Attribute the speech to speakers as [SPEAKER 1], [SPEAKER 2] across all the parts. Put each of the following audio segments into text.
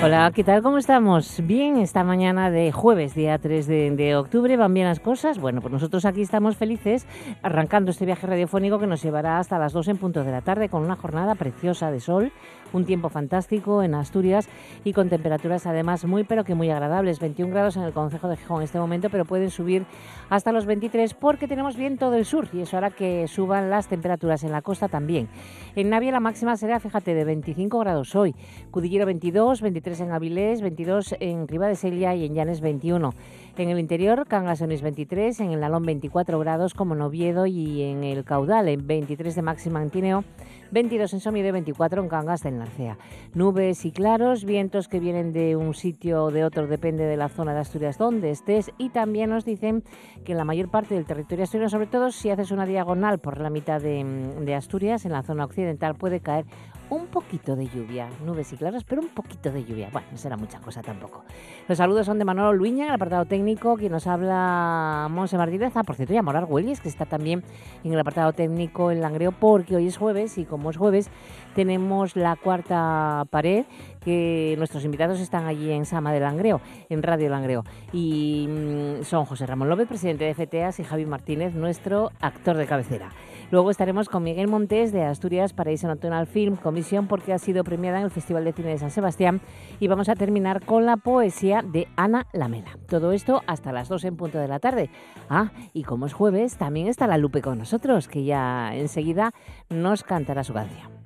[SPEAKER 1] Hola, ¿qué tal? ¿Cómo estamos? Bien, esta mañana de jueves, día 3 de, octubre, ¿van bien las cosas? Bueno, pues nosotros aquí estamos felices arrancando este viaje radiofónico que nos llevará hasta las 2 en punto de la tarde con una jornada preciosa de sol, un tiempo fantástico en Asturias y con temperaturas además muy pero que muy agradables, 21 grados en el Concejo de Gijón en este momento, pero pueden subir hasta los 23 porque tenemos viento del sur y eso hará que suban las temperaturas en la costa también. En Navia la máxima será, fíjate, de 25 grados hoy, Cudillero 22, 23 en Avilés, 22 en Riva de Sella y en Llanes 21. En el interior, Cangas 23, en el Nalón 24 grados como en Oviedo y en el Caudal en 23 de máxima en Tineo 22 en Somiedo y 24 en Cangas del Narcea. Nubes y claros, vientos que vienen de un sitio o de otro, depende de la zona de Asturias donde estés. Y también nos dicen que en la mayor parte del territorio asturiano, sobre todo si haces una diagonal por la mitad de, de Asturias, en la zona occidental puede caer un poquito de lluvia, nubes y claras, pero un poquito de lluvia. Bueno, no será mucha cosa tampoco. Los saludos son de Manolo Luña, el apartado técnico, quien nos habla Monse Martínez. Ah, por cierto, y a Morar que está también en el apartado técnico en Langreo, porque hoy es jueves y como es jueves, tenemos la cuarta pared, que nuestros invitados están allí en Sama de Langreo, en Radio Langreo. Y mm, son José Ramón López, presidente de FTAS, y Javi Martínez, nuestro actor de cabecera. Luego estaremos con Miguel Montes de Asturias Paraíso National Film Comisión porque ha sido premiada en el Festival de Cine de San Sebastián y vamos a terminar con la poesía de Ana Lamela. Todo esto hasta las 2 en punto de la tarde. Ah, y como es jueves, también está la Lupe con nosotros, que ya enseguida nos cantará su canción.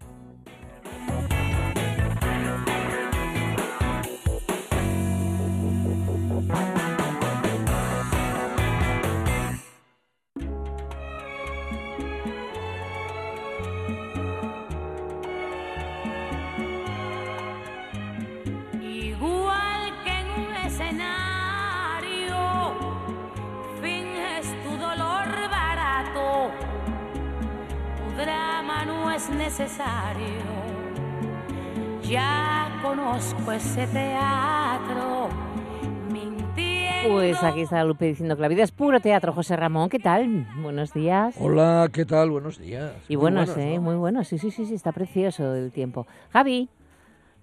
[SPEAKER 1] Pues aquí está Lupe diciendo que la vida es puro teatro. José Ramón, ¿qué tal? Buenos días.
[SPEAKER 2] Hola, ¿qué tal? Buenos días.
[SPEAKER 1] Y buenos, ¿eh? Muy buenos. Sí, sí, sí, sí, está precioso el tiempo. Javi.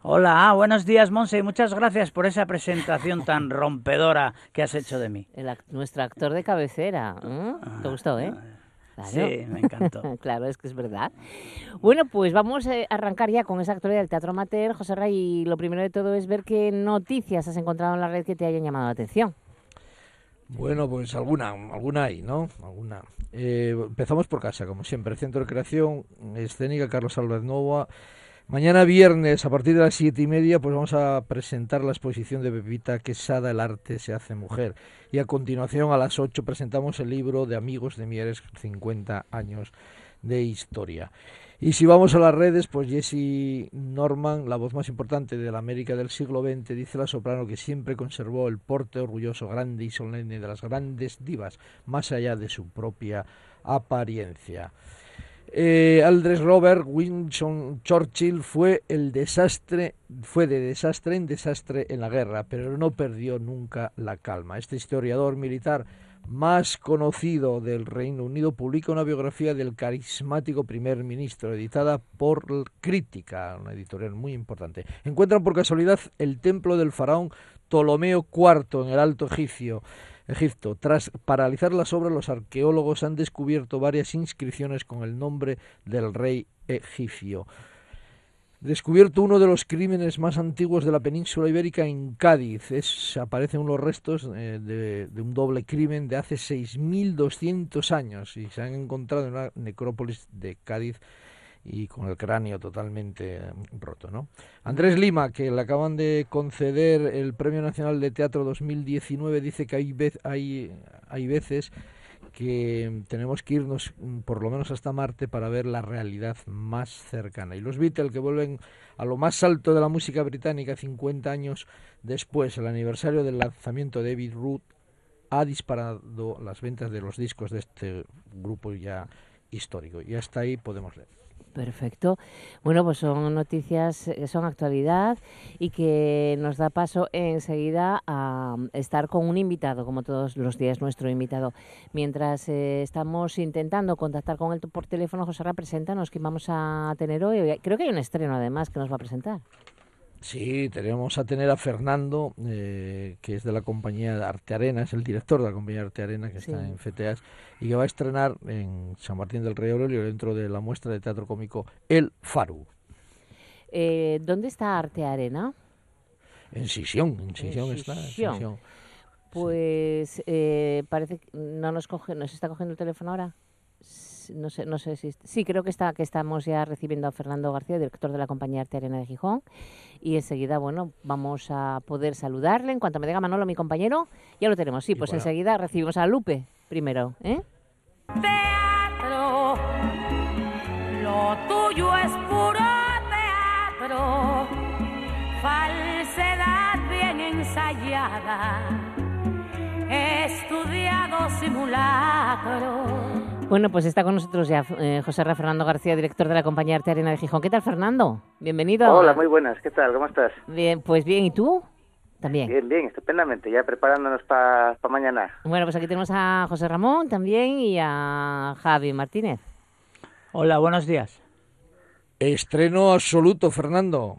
[SPEAKER 3] Hola, buenos días, Monse, y muchas gracias por esa presentación tan rompedora que has hecho de mí.
[SPEAKER 1] nuestro actor de cabecera. ¿eh? Te gustó, ¿eh?
[SPEAKER 3] Sí, me encantó.
[SPEAKER 1] claro, es que es verdad. Bueno, pues vamos a arrancar ya con esa actualidad del Teatro Amateur, José Ray, y lo primero de todo es ver qué noticias has encontrado en la red que te hayan llamado la atención.
[SPEAKER 2] Bueno, pues alguna, alguna hay, ¿no? Alguna. Eh, empezamos por casa, como siempre. Centro de Creación Escénica Carlos Álvarez Nova Mañana viernes, a partir de las siete y media, pues vamos a presentar la exposición de Pepita Quesada, El arte se hace mujer. Y a continuación, a las ocho, presentamos el libro de Amigos de Mieres, 50 años de historia. Y si vamos a las redes, pues Jessie Norman, la voz más importante de la América del siglo XX, dice la soprano que siempre conservó el porte orgulloso, grande y solemne de las grandes divas, más allá de su propia apariencia. Eh, Aldres Robert Winston Churchill fue el desastre, fue de desastre en desastre en la guerra, pero no perdió nunca la calma. Este historiador militar más conocido del Reino Unido publica una biografía del carismático primer ministro, editada por Crítica, una editorial muy importante. Encuentran por casualidad el templo del faraón Ptolomeo IV en el Alto Egipcio Egipto. Tras paralizar las obras, los arqueólogos han descubierto varias inscripciones con el nombre del rey egipcio. Descubierto uno de los crímenes más antiguos de la península ibérica en Cádiz. Es, aparecen unos restos eh, de, de, un doble crimen de hace 6.200 años y se han encontrado en una necrópolis de Cádiz y con el cráneo totalmente eh, roto. ¿no? Andrés Lima, que le acaban de conceder el Premio Nacional de Teatro 2019, dice que hay, hay, hay veces que tenemos que irnos mm, por lo menos hasta Marte para ver la realidad más cercana. Y los Beatles que vuelven a lo más alto de la música británica 50 años después, el aniversario del lanzamiento de David Root, ha disparado las ventas de los discos de este grupo ya histórico. Y hasta ahí podemos leer.
[SPEAKER 1] Perfecto. Bueno, pues son noticias, eh, son actualidad y que nos da paso enseguida a estar con un invitado, como todos los días nuestro invitado. Mientras eh, estamos intentando contactar con él por teléfono, José preséntanos quién vamos a tener hoy. Creo que hay un estreno además que nos va a presentar.
[SPEAKER 2] Sí, tenemos a tener a Fernando, eh, que es de la compañía Arte Arena, es el director de la compañía Arte Arena, que está en FTAS, y que va a estrenar en San Martín del Rey Aurelio, dentro de la muestra de teatro cómico El Faru.
[SPEAKER 1] Eh, ¿Dónde está Arte Arena?
[SPEAKER 2] En Sisión, en Sisión, está.
[SPEAKER 1] Pues eh, parece que no nos coge, nos está cogiendo el teléfono ahora no sé, no sé si sí creo que está que estamos ya recibiendo a Fernando García, director de la compañía Arte Arena de Gijón, y enseguida bueno vamos a poder saludarle en cuanto me diga Manolo mi compañero, ya lo tenemos. Sí, pues enseguida recibimos a Lupe primero, ¿eh?
[SPEAKER 4] Teatro, lo tuyo es puro teatro, falsedad bien ensayada, estudiado simulacro
[SPEAKER 1] bueno, pues está con nosotros ya eh, José Rafael Fernando García, director de la compañía Arte Arena de Gijón. ¿Qué tal, Fernando? Bienvenido.
[SPEAKER 5] Hola, muy buenas. ¿Qué tal? ¿Cómo estás?
[SPEAKER 1] Bien, pues bien. ¿Y tú? También.
[SPEAKER 5] Bien, bien, estupendamente. Ya preparándonos para mañana.
[SPEAKER 1] Bueno, pues aquí tenemos a José Ramón también y a Javi Martínez.
[SPEAKER 3] Hola, buenos días.
[SPEAKER 2] Estreno absoluto, Fernando.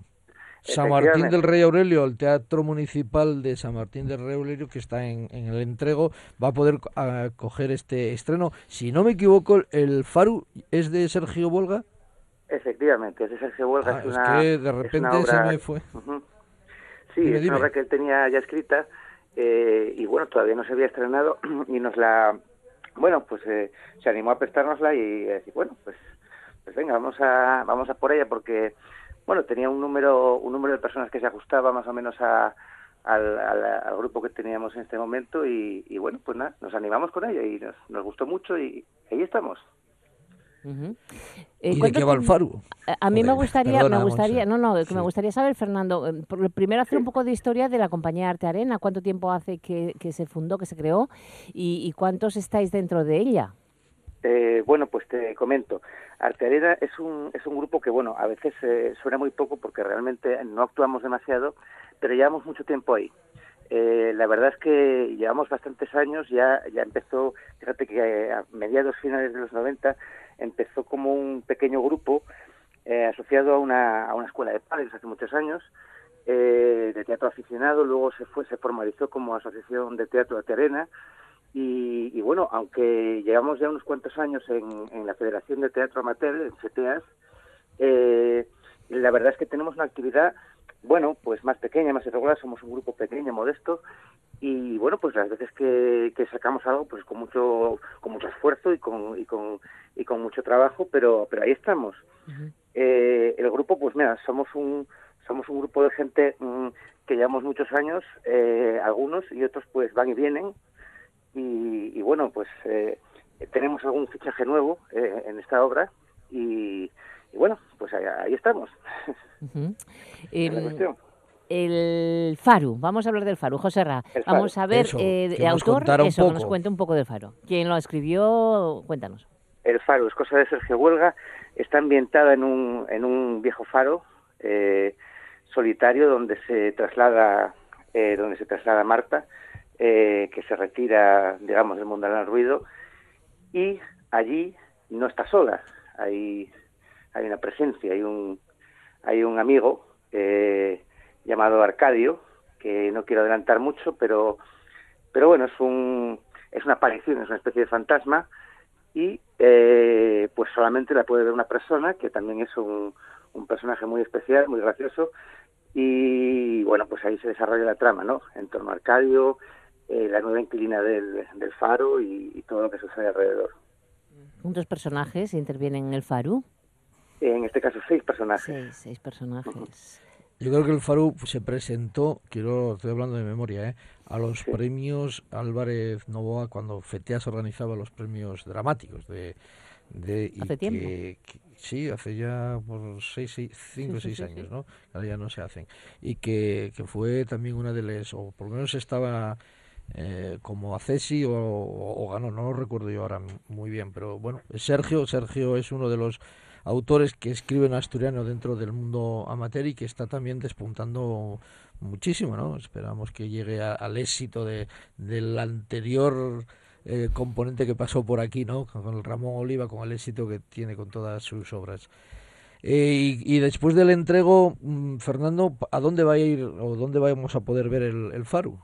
[SPEAKER 2] San Martín del Rey Aurelio, el Teatro Municipal de San Martín del Rey Aurelio, que está en, el entrego, va a poder acoger este estreno. Si no me equivoco, el Faru es de Sergio Volga.
[SPEAKER 5] Efectivamente, es de Sergio Volga.
[SPEAKER 2] Ah, es, una, que de repente se me fue.
[SPEAKER 5] Sí, es una obra que él tenía ya escrita eh, y bueno, todavía no se había estrenado y nos la... Bueno, pues eh, se animó a prestárnosla y decir, bueno, pues, pues venga, vamos a, vamos a por ella porque bueno, tenía un número, un número de personas que se ajustaba más o menos a, al, grupo que teníamos en este momento y, bueno, pues nada, nos animamos con ella y nos, gustó mucho y ahí estamos.
[SPEAKER 2] ¿Y eh, de qué va el Faru?
[SPEAKER 1] A, mí me gustaría, me gustaría, no, no, me gustaría saber, Fernando, eh, primero hacer un poco de historia de la compañía Arte Arena, cuánto tiempo hace que, se fundó, que se creó y cuántos estáis dentro de ella.
[SPEAKER 5] Eh, bueno, pues te comento. Artearena es un, es un grupo que, bueno, a veces eh, suena muy poco porque realmente no actuamos demasiado, pero llevamos mucho tiempo ahí. Eh, la verdad es que llevamos bastantes años, ya, ya empezó, fíjate que a mediados finales de los 90 empezó como un pequeño grupo asociado a una, a una escuela de padres hace muchos años, de teatro aficionado, luego se fue, se formalizó como asociación de teatro Artearena, y, bueno, aunque llevamos ya unos cuantos años en, la Federación de Teatro Amateur, en CTAS, eh, la verdad es que tenemos una actividad, bueno, pues más pequeña, más irregular, somos un grupo pequeño, modesto, y bueno, pues las veces que, sacamos algo, pues con mucho, con mucho esfuerzo y con, y con, y con mucho trabajo, pero, pero ahí estamos. eh, el grupo, pues mira, somos un, somos un grupo de gente mm, que llevamos muchos años, eh, algunos y otros pues van y vienen, y, bueno, pues eh, tenemos algún fichaje nuevo eh, en esta obra y, bueno, pues ahí, estamos.
[SPEAKER 1] el Faru, vamos a hablar del Faru, José Ra. Vamos a ver, eh, autor, eso, que nos cuente un poco del Faru. ¿Quién lo escribió? Cuéntanos.
[SPEAKER 5] El Faro es cosa de Sergio Huelga, está ambientada en un, en un viejo faro eh, solitario donde se traslada donde se traslada Marta eh, que se retira, digamos, del mundo del ruido, y allí no está sola, hay, hay una presencia, hay un, hay un amigo eh, llamado Arcadio, que no quiero adelantar mucho, pero, pero bueno, es, un, es una aparición, es una especie de fantasma, y eh, pues solamente la puede ver una persona, que también es un, un personaje muy especial, muy gracioso, y bueno, pues ahí se desarrolla la trama, ¿no? En torno a Arcadio, eh, la nueva inquilina del, del faro y, todo lo que sucede alrededor.
[SPEAKER 1] ¿Cuántos personajes intervienen en el faro?
[SPEAKER 5] En este caso seis personajes.
[SPEAKER 1] Seis, seis personajes.
[SPEAKER 2] Yo creo que el Faro se presentó, quiero, estoy hablando de memoria, ¿eh? a los premios Álvarez Novoa cuando FETEAS organizaba los premios dramáticos de, de
[SPEAKER 1] ¿Hace tiempo?
[SPEAKER 2] sí, hace ya por seis, cinco o seis años, ¿no? Ahora ya no se hacen. Y que, que fue también una de las, o por lo menos estaba eh, como Acesi o, o, ganó, no lo recuerdo yo ahora muy bien, pero bueno, Sergio, Sergio es uno de los autores que escriben asturiano dentro del mundo amateur y que está también despuntando muchísimo, ¿no? Esperamos que llegue a- al éxito de, del anterior eh, componente que pasó por aquí, ¿no? Con el Ramón Oliva, con el éxito que tiene con todas sus obras. Eh, y, y después del entrego, mm, Fernando, ¿a dónde va a ir o dónde vamos a poder ver el, el Faru?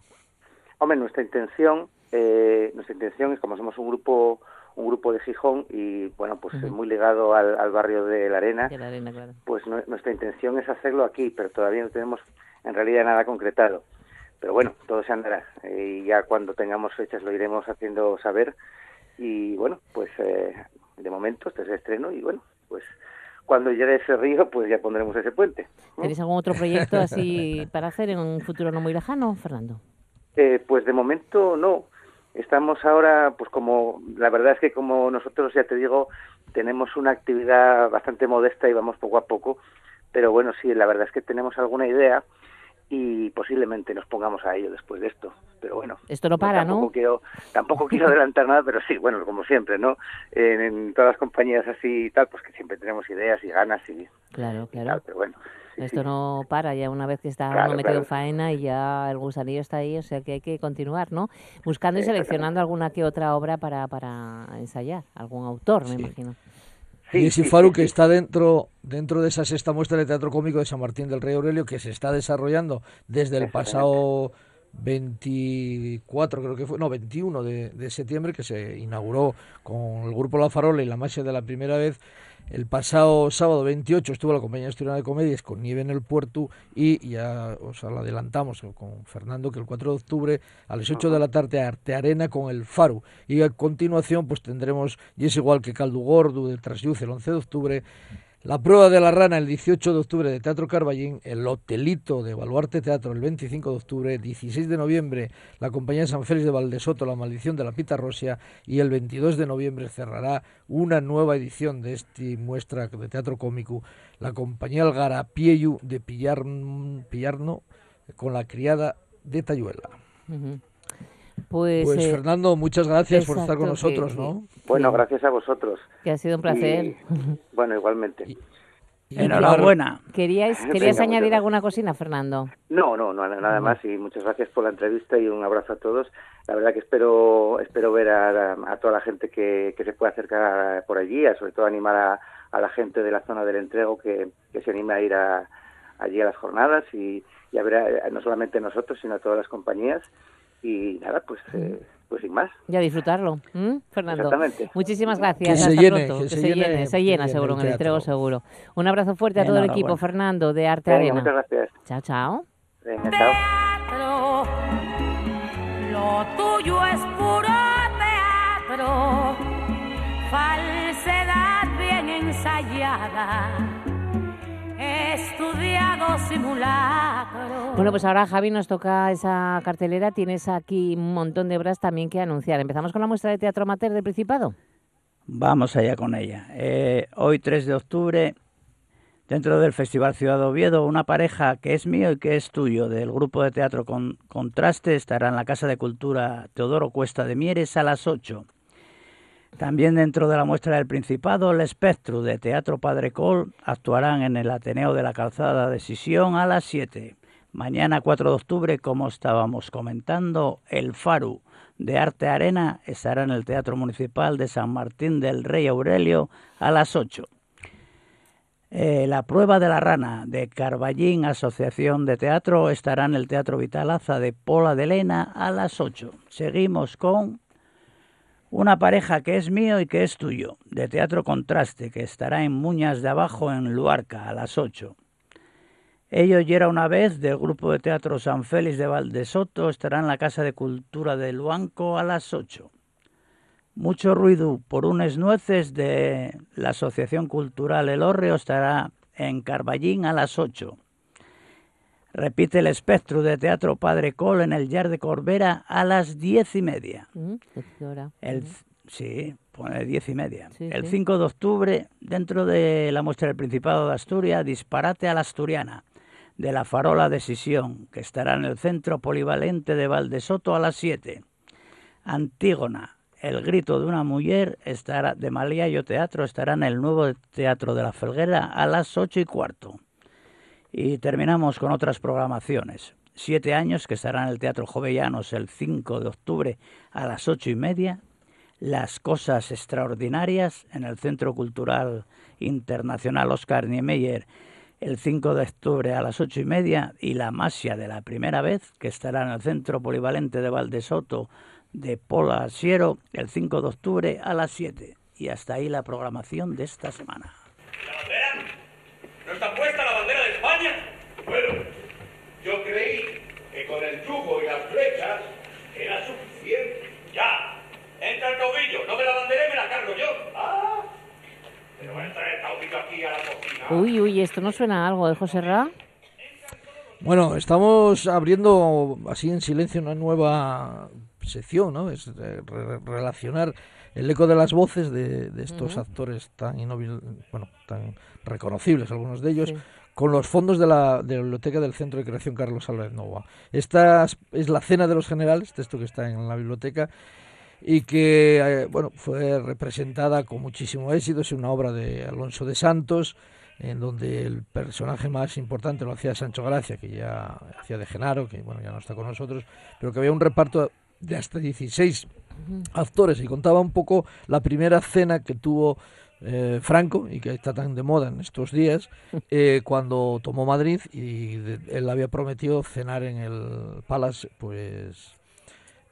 [SPEAKER 5] Hombre, nuestra intención, eh, nuestra intención es como somos un grupo, un grupo de Gijón y bueno, pues
[SPEAKER 1] Ujú.
[SPEAKER 5] muy ligado al, al barrio de la Arena,
[SPEAKER 1] De la arena, claro.
[SPEAKER 5] pues nu- nuestra intención es hacerlo aquí, pero todavía no tenemos en realidad nada concretado. Pero bueno, todo se andará eh, y ya cuando tengamos fechas lo iremos haciendo saber y bueno, pues eh, de momento este es el estreno y bueno, pues cuando llegue ese río, pues ya pondremos ese puente. ¿no?
[SPEAKER 1] ¿Tenéis algún otro proyecto así para hacer en un futuro no muy lejano, Fernando?
[SPEAKER 5] Eh, pues de momento no. Estamos ahora, pues como la verdad es que como nosotros ya te digo, tenemos una actividad bastante modesta y vamos poco a poco, pero bueno, sí, la verdad es que tenemos alguna idea y posiblemente nos pongamos a ello después de esto. Pero bueno,
[SPEAKER 1] Esto no para,
[SPEAKER 5] tampoco
[SPEAKER 1] ¿no?
[SPEAKER 5] Quiero, tampoco quiero adelantar nada, pero sí, bueno, como siempre, ¿no? En, en todas las compañías así y tal, pues que siempre tenemos ideas y ganas y,
[SPEAKER 1] Claro,
[SPEAKER 5] y tal,
[SPEAKER 1] claro.
[SPEAKER 5] pero bueno.
[SPEAKER 1] Esto no para ya una vez que está
[SPEAKER 5] Claro,
[SPEAKER 1] uno metido en faena y ya el gusanillo está ahí, o sea que hay que continuar, ¿no? Buscando y seleccionando alguna que otra obra para, para ensayar, algún autor, me
[SPEAKER 2] Sí.
[SPEAKER 1] imagino.
[SPEAKER 5] Sí,
[SPEAKER 2] y ese
[SPEAKER 5] sí,
[SPEAKER 2] Faru
[SPEAKER 5] sí,
[SPEAKER 2] que
[SPEAKER 5] sí.
[SPEAKER 2] está dentro dentro de esa sexta muestra de teatro cómico de San Martín del Rey Aurelio que se está desarrollando desde el pasado 24 creo que fue no 21 de, de septiembre que se inauguró con el grupo La Farola y la Masia de la primera vez el pasado sábado 28 estuvo la compañía asturiana de comedias con Nieve en el Puerto y ya os lo adelantamos con Fernando que el 4 de octubre a las 8 de la tarde Arte Arena con el Faru y a continuación pues tendremos y es igual que Caldo Gordo de Trasluz el 11 de octubre la prueba de la rana el 18 de octubre de Teatro Carballín, el Hotelito de Baluarte Teatro el 25 de octubre, 16 de noviembre la compañía de San Félix de Valdesoto, La Maldición de la Pita Rosia y el 22 de noviembre cerrará una nueva edición de esta muestra de teatro cómico, la compañía El Garapieyu de Pillarn- Pillarno con la criada de Tayuela.
[SPEAKER 1] Pues,
[SPEAKER 2] Pues
[SPEAKER 1] eh,
[SPEAKER 2] Fernando, muchas gracias por estar con
[SPEAKER 1] que-
[SPEAKER 2] nosotros, ¿no?
[SPEAKER 5] Bueno, gracias a vosotros.
[SPEAKER 1] que ha sido un placer.
[SPEAKER 5] Y, bueno, igualmente.
[SPEAKER 2] Y
[SPEAKER 3] Enhorabuena.
[SPEAKER 1] ¿Queríais, ¿Querías añadir alguna cosina, Fernando?
[SPEAKER 5] No, no, no, nada más y muchas gracias por la entrevista y un abrazo a todos. La verdad que espero espero ver a, a toda la gente que, que se pueda acercar por allí, a sobre todo animar a, a la gente de la zona del entrego que, que se anime a ir a, allí a las jornadas y, y a ver a- no solamente nosotros, sino a todas las compañías. Y nada, pues, eh, pues sin más.
[SPEAKER 1] Y a disfrutarlo, ¿m, Fernando.
[SPEAKER 5] Exactamente.
[SPEAKER 1] Muchísimas gracias.
[SPEAKER 2] Que se
[SPEAKER 1] Hasta
[SPEAKER 2] llene,
[SPEAKER 1] pronto.
[SPEAKER 2] que se
[SPEAKER 1] se
[SPEAKER 2] llene,
[SPEAKER 1] llene, se llena seguro en el entrego seguro. Un abrazo fuerte a todo el equipo,
[SPEAKER 3] Enhorabuena.
[SPEAKER 1] Fernando, de Arte
[SPEAKER 5] muchas
[SPEAKER 1] Arena.
[SPEAKER 5] gracias.
[SPEAKER 1] Chao, chao.
[SPEAKER 5] Venga, chao.
[SPEAKER 4] teatro. Lo tuyo es puro teatro, falsedad bien ensayada, estudiado simulacro.
[SPEAKER 1] Bueno, pues ahora Javi nos toca esa cartelera. Tienes aquí un montón de obras también que anunciar. Empezamos con la muestra de teatro amateur del Principado.
[SPEAKER 3] Vamos allá con ella. Eh, hoy 3 de octubre, dentro del Festival Ciudad de Oviedo, una pareja que es mío y que es tuyo, del grupo de teatro con, Contraste, estará en la Casa de Cultura Teodoro Cuesta de Mieres a las 8. También dentro de la muestra del Principado, el Espectro de Teatro Padre Col actuarán en el Ateneo de la Calzada de Sisión a las 7. Mañana 4 de octubre, como estábamos comentando, el Faru de Arte Arena estará en el Teatro Municipal de San Martín del Rey Aurelio a las 8. Eh, la prueba de la rana de Carballín Asociación de Teatro estará en el Teatro Vitalaza de Pola de Lena a las 8. Seguimos con una pareja que es mío y que es tuyo, de Teatro Contraste, que estará en Muñas de Abajo en Luarca a las 8. Ello y era una vez del grupo de teatro San Félix de Valdesoto estará en la Casa de Cultura de Luanco a las 8. Mucho ruido por unas nueces de la Asociación Cultural El Hórreo estará en Carballín a las 8. Repite el espectro de Teatro Padre Col en el Yar de Corbera a las diez y media.
[SPEAKER 1] ¿Mm?
[SPEAKER 3] El, sí, pone diez y media.
[SPEAKER 1] Sí,
[SPEAKER 3] el
[SPEAKER 1] sí.
[SPEAKER 3] 5 de octubre, dentro de la muestra del Principado de Asturias, Disparate a la Asturiana, de la Farola de Sisión, que estará en el Centro Polivalente de Valdesoto a las 7. Antígona, El grito de una mujer estará de Maliayo Teatro estará en el nuevo Teatro de la Felguera a las ocho y cuarto. Y terminamos con otras programaciones. Siete años que estará en el Teatro Jovellanos el 5 de octubre a las ocho y media. Las cosas extraordinarias en el Centro Cultural Internacional Oscar Niemeyer el 5 de octubre a las ocho y media y la Masia de la primera vez que estará en el Centro Polivalente de Valdesoto de Pola Siero el 5 de octubre a las 7. Y hasta ahí la programación de esta semana.
[SPEAKER 6] ¿La bandera? ¿No está puesta la bandera de España? Bueno, yo creí que con el yugo y las flechas era suficiente. Ya, entra el caudillo, no me la bandera y me la cargo yo. Ah, pero entra el caudillo aquí a la cocina.
[SPEAKER 1] Uy, uy, esto no suena a algo de José Ra.
[SPEAKER 2] Bueno, estamos abriendo así en silencio una nueva sección, ¿no? Es eh, re- relacionar el eco de las voces de, de estos actores tan bueno, tan reconocibles, algunos de ellos,
[SPEAKER 1] Sí.
[SPEAKER 2] Con los fondos de la, de la biblioteca del Centro de Creación Carlos Álvarez Nova. Esta es- es la Cena de los Generales, texto que está en la biblioteca y que eh, bueno fue representada con muchísimo éxito, es una obra de Alonso de Santos en donde el personaje más importante lo hacía Sancho Gracia, que ya hacía de Genaro, que bueno ya no está con nosotros, pero que había un reparto de hasta 16 actores y contaba un poco la primera cena que tuvo eh, Franco y que está tan de moda en estos días eh, cuando tomó Madrid y de- él había prometido cenar en el Palace pues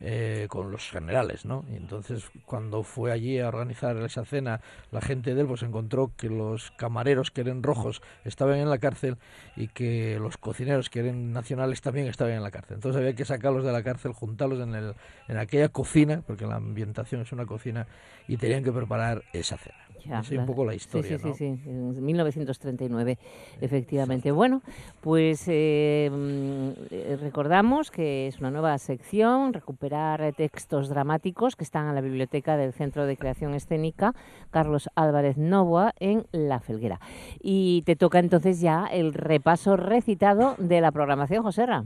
[SPEAKER 2] eh, con los generales, ¿no? Y entonces cuando fue allí a organizar esa cena, la gente de él pues encontró que los camareros que eran rojos estaban en la cárcel y que los cocineros que eran nacionales también estaban en la cárcel. Entonces había que sacarlos de la cárcel, juntarlos en, el, en aquella cocina, porque la ambientación es una cocina, y tenían que preparar esa cena. Es un poco la
[SPEAKER 1] sí,
[SPEAKER 2] historia,
[SPEAKER 1] sí,
[SPEAKER 2] ¿no?
[SPEAKER 1] sí, sí, en 1939, efectivamente. Bueno, pues eh, mm, recordamos que es una nueva sección, recuperar textos dramáticos que están en la biblioteca del Centro de Creación Escénica Carlos Álvarez Novoa en La Felguera. Y te toca entonces ya el repaso recitado de la programación, José Ra.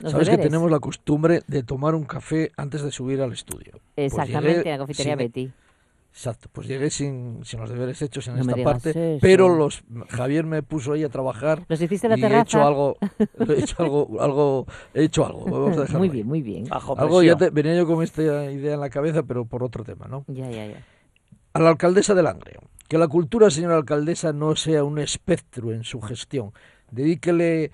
[SPEAKER 1] Los
[SPEAKER 2] Sabes que tenemos la costumbre de tomar un café antes de subir al estudio. Pues
[SPEAKER 1] Exactamente,
[SPEAKER 2] llegué
[SPEAKER 1] en la cafetería
[SPEAKER 2] sin-
[SPEAKER 1] Betty.
[SPEAKER 2] Exacto, pues llegué sin, sin los deberes hechos en
[SPEAKER 1] No
[SPEAKER 2] esta
[SPEAKER 1] digas
[SPEAKER 2] parte,
[SPEAKER 1] eso.
[SPEAKER 2] pero los Javier me puso ahí a trabajar
[SPEAKER 1] ¿Los hiciste la
[SPEAKER 2] y he
[SPEAKER 1] terraza?
[SPEAKER 2] hecho algo, he hecho algo, algo, he hecho algo. Vamos a
[SPEAKER 1] muy
[SPEAKER 2] ahí.
[SPEAKER 1] bien, muy bien.
[SPEAKER 3] Bajo
[SPEAKER 2] Algo ya
[SPEAKER 3] presión.
[SPEAKER 2] te- venía yo con esta idea en la cabeza, pero por otro tema, ¿no?
[SPEAKER 1] Ya, ya, ya.
[SPEAKER 2] A la alcaldesa de Langreo. Que la cultura, señora alcaldesa, no sea un espectro en su gestión. Dedíquele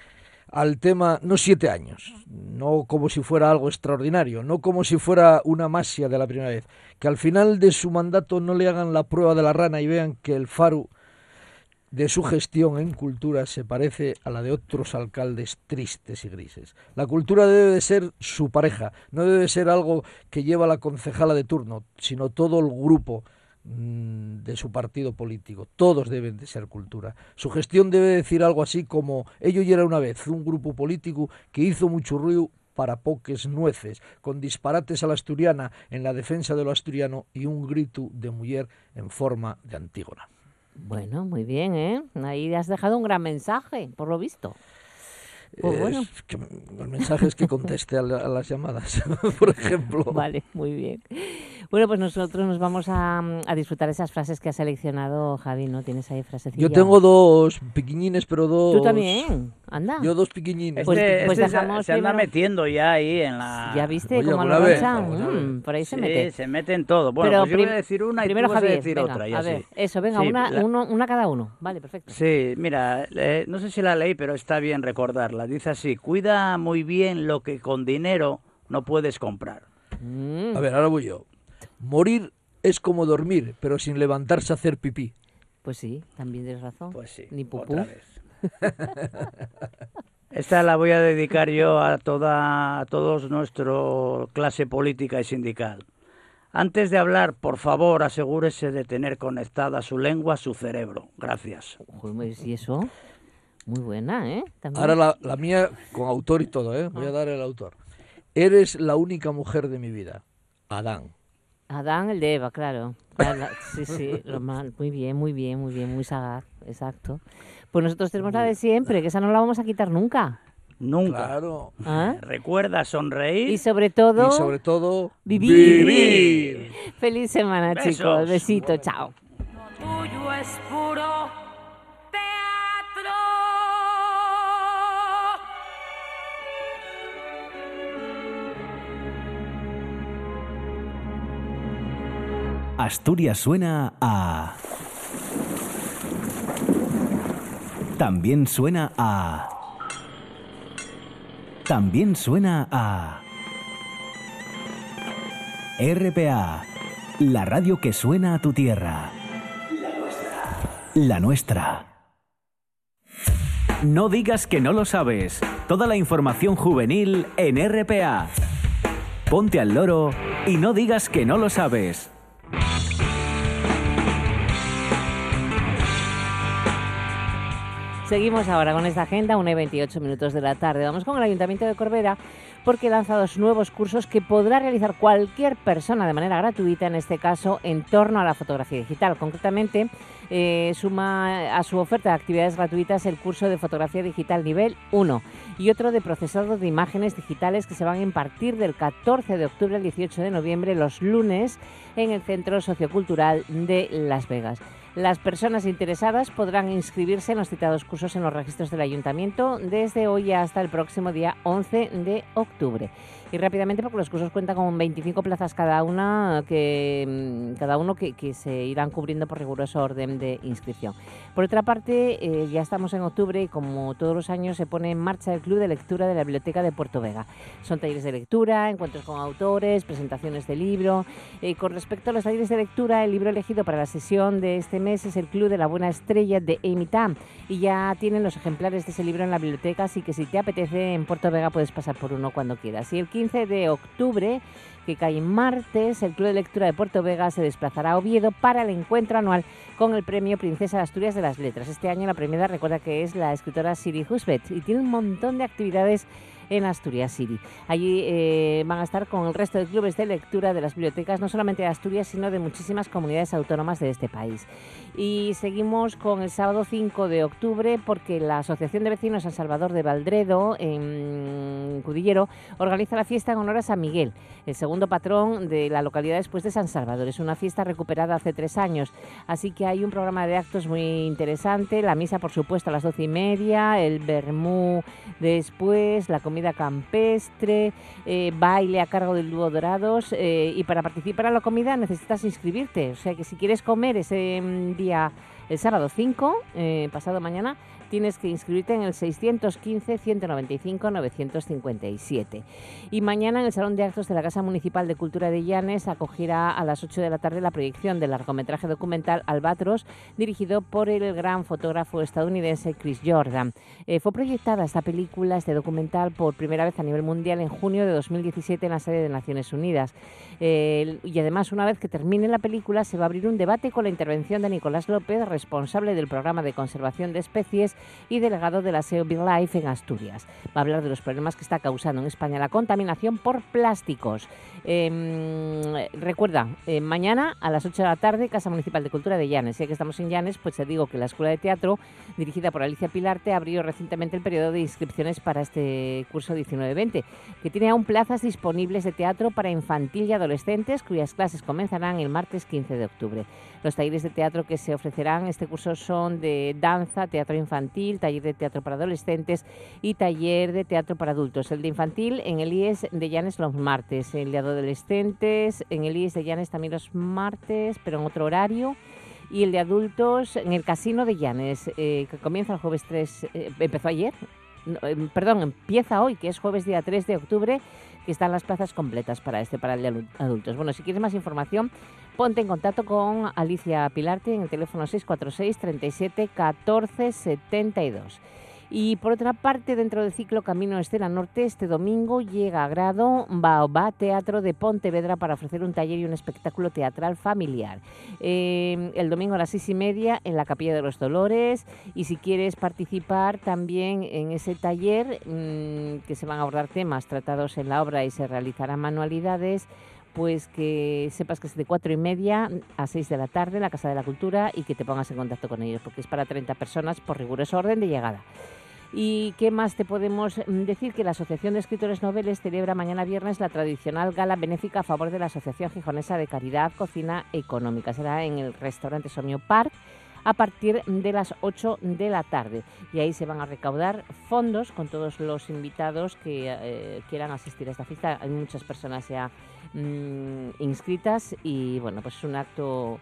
[SPEAKER 2] al tema no siete años, no como si fuera algo extraordinario, no como si fuera una masia de la primera vez. Que al final de su mandato no le hagan la prueba de la rana y vean que el faro de su gestión en cultura se parece a la de otros alcaldes tristes y grises. La cultura debe de ser su pareja, no debe ser algo que lleva la concejala de turno, sino todo el grupo de su partido político. Todos deben de ser cultura. Su gestión debe decir algo así como ello ya era una vez un grupo político que hizo mucho ruido para poques nueces, con disparates a la asturiana en la defensa de lo asturiano y un grito de mujer en forma de Antígona.
[SPEAKER 1] Bueno, muy bien, ¿eh? Ahí has dejado un gran mensaje, por lo visto. Pues
[SPEAKER 2] Eh,
[SPEAKER 1] bueno.
[SPEAKER 2] el mensaje es que conteste a, la- a las llamadas, por ejemplo.
[SPEAKER 1] Vale, muy bien. Bueno, pues nosotros nos vamos a, a disfrutar esas frases que ha seleccionado Javi, ¿no? ¿Tienes ahí frasecillas?
[SPEAKER 2] Yo tengo dos piquiñines, pero dos...
[SPEAKER 1] Tú también, anda.
[SPEAKER 2] Yo dos piquiñines.
[SPEAKER 1] Pues-
[SPEAKER 3] Este,
[SPEAKER 1] pues
[SPEAKER 3] este se-
[SPEAKER 1] dejamos
[SPEAKER 3] se, anda
[SPEAKER 1] primero-
[SPEAKER 3] metiendo ya ahí en la...
[SPEAKER 1] Ya viste
[SPEAKER 2] Oye,
[SPEAKER 1] cómo lo. Mm, por ahí se
[SPEAKER 3] Sí,
[SPEAKER 1] mete.
[SPEAKER 3] se mete en todo. Bueno,
[SPEAKER 1] Pero
[SPEAKER 3] pues yo voy a decir una y
[SPEAKER 1] primero
[SPEAKER 3] tú vas
[SPEAKER 1] Javier,
[SPEAKER 3] a decir
[SPEAKER 1] venga,
[SPEAKER 3] otra. y
[SPEAKER 1] a ver, eso, venga,
[SPEAKER 3] Sí,
[SPEAKER 1] una,
[SPEAKER 3] la-
[SPEAKER 1] uno- una cada uno. Vale, perfecto.
[SPEAKER 3] Sí, mira, eh, no sé si la leí, pero está bien recordarla. Dice así, cuida muy bien lo que con dinero no puedes comprar.
[SPEAKER 1] Mm,
[SPEAKER 2] A ver, ahora voy yo. Morir es como dormir, pero sin levantarse a hacer pipí.
[SPEAKER 1] pues sí, también tienes razón.
[SPEAKER 3] Pues sí,
[SPEAKER 1] Ni pupú.
[SPEAKER 3] otra vez. Esta la voy a dedicar yo a toda a todos nuestro clase política y sindical. Antes de hablar, por favor, asegúrese de tener conectada su lengua a su cerebro. Gracias.
[SPEAKER 1] Joder, ¿y eso? Muy buena, ¿eh? También.
[SPEAKER 2] Ahora la, la mía con autor y todo, ¿eh? Voy a dar el autor. Eres la única mujer de mi vida. Adán.
[SPEAKER 1] Adán, el de Eva, claro. La- la- sí, sí, lo mal. Muy bien, muy bien, muy bien, muy sagaz, exacto. Pues nosotros tenemos la de siempre, que esa no la vamos a quitar nunca.
[SPEAKER 3] Nunca.
[SPEAKER 2] Claro.
[SPEAKER 1] ¿Ah?
[SPEAKER 3] Recuerda sonreír.
[SPEAKER 1] Y sobre todo,
[SPEAKER 2] Y sobre todo,
[SPEAKER 1] Vivir.
[SPEAKER 2] vivir.
[SPEAKER 1] feliz semana,
[SPEAKER 3] Besos.
[SPEAKER 1] chicos. Besito, chao.
[SPEAKER 4] Lo tuyo es puro
[SPEAKER 7] Asturias suena a... También suena a... También suena a... RPA, la radio que suena a tu tierra. La nuestra. La nuestra. No digas que no lo sabes. Toda la información juvenil en RPA. Ponte al loro y no digas que no lo sabes.
[SPEAKER 1] Seguimos ahora con esta agenda, 1 y 28 minutos de la tarde. Vamos con el Ayuntamiento de Corbera porque lanza dos nuevos cursos que podrá realizar cualquier persona de manera gratuita, en este caso en torno a la fotografía digital. Concretamente, eh, suma a su oferta de actividades gratuitas el curso de fotografía digital nivel 1 y otro de procesado de imágenes digitales que se van a impartir del 14 de octubre al 18 de noviembre, los lunes, en el Centro Sociocultural de Las Vegas. Las personas interesadas podrán inscribirse en los citados cursos en los registros del ayuntamiento desde hoy hasta el próximo día 11 de octubre. Y rápidamente, porque los cursos cuentan con 25 plazas cada una, que mm, cada uno que, que se irán cubriendo por riguroso orden de inscripción. Por otra parte, eh, ya estamos en octubre y como todos los años se pone en marcha el Club de Lectura de la Biblioteca de Puerto Vega. Son talleres de lectura, encuentros con autores, presentaciones de libro. Eh, con respecto a los talleres de lectura, el libro elegido para la sesión de este mes es El Club de la Buena Estrella de Amy Tam y ya tienen los ejemplares de ese libro en la biblioteca, así que si te apetece en Puerto Vega puedes pasar por uno cuando quieras. Y el 15 de octubre que cae martes, el Club de Lectura de Puerto Vega se desplazará a Oviedo para el encuentro anual con el premio Princesa de Asturias de las Letras. Este año la premiada recuerda que es la escritora Siri Husbet y tiene un montón de actividades en Asturias City. Allí eh, van a estar con el resto de clubes de lectura de las bibliotecas, no solamente de Asturias, sino de muchísimas comunidades autónomas de este país. Y seguimos con el sábado 5 de octubre porque la Asociación de Vecinos San Salvador de Valdredo, en Cudillero, organiza la fiesta en honor a San Miguel, el segundo patrón de la localidad después de San Salvador. Es una fiesta recuperada hace tres años, así que hay un programa de actos muy interesante, la misa por supuesto a las doce y media, el vermú después, la comida campestre, eh, baile a cargo del dúo Dorados eh, y para participar en la comida necesitas inscribirte, o sea que si quieres comer ese mm, día, el sábado 5, eh, pasado mañana, tienes que inscribirte en el 615-195-957. Y mañana en el Salón de Actos de la Casa Municipal de Cultura de Llanes acogerá a las 8 de la tarde la proyección del largometraje documental Albatros, dirigido por el gran fotógrafo estadounidense Chris Jordan. Eh, fue proyectada esta película, este documental, por primera vez a nivel mundial en junio de 2017 en la sede de Naciones Unidas. Eh, y además, una vez que termine la película, se va a abrir un debate con la intervención de Nicolás López, responsable del programa de conservación de especies y delegado de la SEO Life en Asturias. Va a hablar de los problemas que está causando en España la contaminación por plásticos. Eh, recuerda, eh, mañana a las 8 de la tarde, Casa Municipal de Cultura de Llanes. Ya que estamos en Llanes, pues te digo que la Escuela de Teatro, dirigida por Alicia Pilarte, abrió recientemente el periodo de inscripciones para este curso 19-20, que tiene aún plazas disponibles de teatro para infantil y adolescentes, cuyas clases comenzarán el martes 15 de octubre. Los talleres de teatro que se ofrecerán este curso son de danza, teatro infantil, taller de teatro para adolescentes y taller de teatro para adultos. El de infantil en el IES de Llanes los martes, el de adolescentes en el IES de Llanes también los martes, pero en otro horario. Y el de adultos en el Casino de Llanes, eh, que comienza el jueves 3, eh, empezó ayer, eh, perdón, empieza hoy, que es jueves día 3 de octubre, están las plazas completas para este, para el de adultos. Bueno, si quieres más información, ponte en contacto con Alicia Pilarte en el teléfono 646 37 14 72. Y por otra parte, dentro del ciclo Camino Estela Norte, este domingo llega a grado Baobá Teatro de Pontevedra para ofrecer un taller y un espectáculo teatral familiar. Eh, el domingo a las seis y media en la Capilla de los Dolores. Y si quieres participar también en ese taller, mmm, que se van a abordar temas tratados en la obra y se realizarán manualidades, pues que sepas que es de cuatro y media a 6 de la tarde en la Casa de la Cultura y que te pongas en contacto con ellos, porque es para 30 personas por riguroso orden de llegada. ¿Y qué más te podemos mm, decir? Que la Asociación de Escritores Noveles celebra mañana viernes la tradicional gala benéfica a favor de la Asociación Gijonesa de Caridad Cocina Económica. Será en el restaurante Somio Park a partir de las 8 de la tarde. Y ahí se van a recaudar fondos con todos los invitados que eh, quieran asistir a esta fiesta. Hay muchas personas ya mm, inscritas y bueno, pues es un acto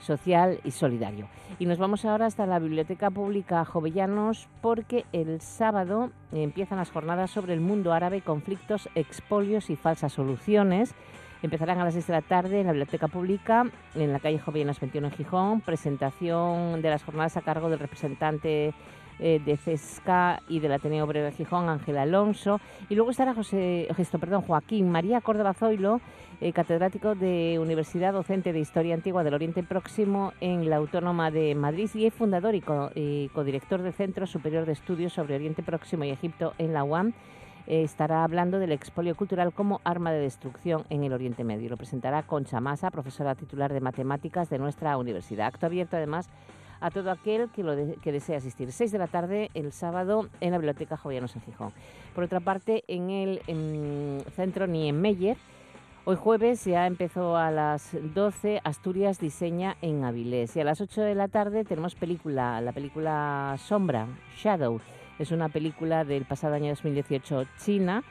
[SPEAKER 1] social y solidario. Y nos vamos ahora hasta la Biblioteca Pública Jovellanos porque el sábado empiezan las jornadas sobre el mundo árabe, conflictos, expolios y falsas soluciones. Empezarán a las 6 de la tarde en la Biblioteca Pública, en la calle Jovellanos 21 en Gijón. Presentación de las jornadas a cargo del representante eh, de CESCA y del Ateneo Obrero de Gijón, Ángel Alonso. Y luego estará José, gesto, perdón, Joaquín María Córdoba Zoilo, eh, catedrático de Universidad Docente de Historia Antigua del Oriente Próximo en la Autónoma de Madrid y es fundador y, codirector del Centro Superior de Estudios sobre Oriente Próximo y Egipto en la UAM. Eh, estará hablando del expolio cultural como arma de destrucción en el Oriente Medio. Lo presentará Concha Masa, profesora titular de Matemáticas de nuestra universidad. Acto abierto, además, a todo aquel que, lo que desee asistir. 6 de la tarde el sábado en la Biblioteca Jovellanos en Gijón. Por otra parte, en el centro Niemeyer, hoy jueves ya empezó a las 12 Asturias Diseña en Avilés y a las 8 de la tarde tenemos película, la película Sombra, Shadow. Es una película del pasado año 2018 China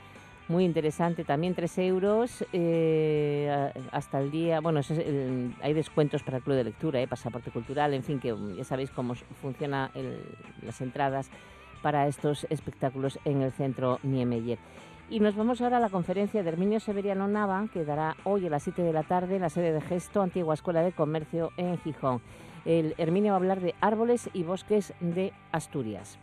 [SPEAKER 1] muy interesante. También 3 euros eh, hasta el día. Bueno, hay descuentos para el club de lectura, eh, pasaporte cultural, en fin, que ya sabéis cómo funcionan las entradas para estos espectáculos en el centro Niemeyer. Y nos vamos ahora a la conferencia de Herminio Severiano Nava, que dará hoy a las 7 de la tarde en la sede de Gesto, Antigua Escuela de Comercio en Gijón. El Herminio va a hablar de árboles y bosques de Asturias.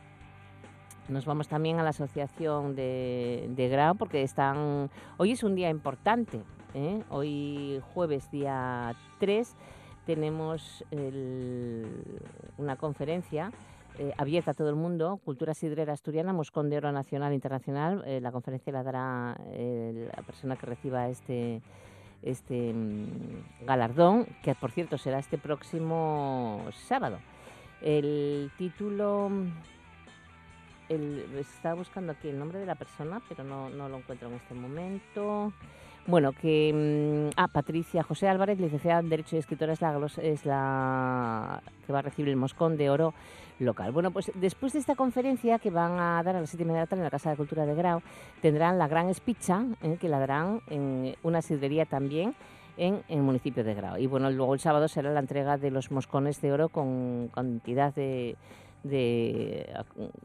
[SPEAKER 1] Nos vamos también a la asociación de, de Grau porque están. Hoy es un día importante. ¿eh? Hoy, jueves, día 3, tenemos una conferencia. Eh, abierta a todo el mundo, Cultura Sidrera Asturiana, Moscón de Oro Nacional Internacional. Eh, la conferencia la dará la persona que reciba este, este mm, galardón, que por cierto será este próximo sábado. El título el, estaba buscando aquí el nombre de la persona, pero no, no lo encuentro en este momento. Bueno, que. Mm, ah, Patricia José Álvarez, licenciada en Derecho y escritora, es la, es la que va a recibir el Moscón de Oro local. Bueno, pues después de esta conferencia que van a dar a las siete y media de la tarde en la Casa de Cultura de Grau, tendrán la gran espicha, eh, que la darán en una sidrería también en el municipio de Grau. Y bueno, luego el sábado será la entrega de los moscones de oro con cantidad de de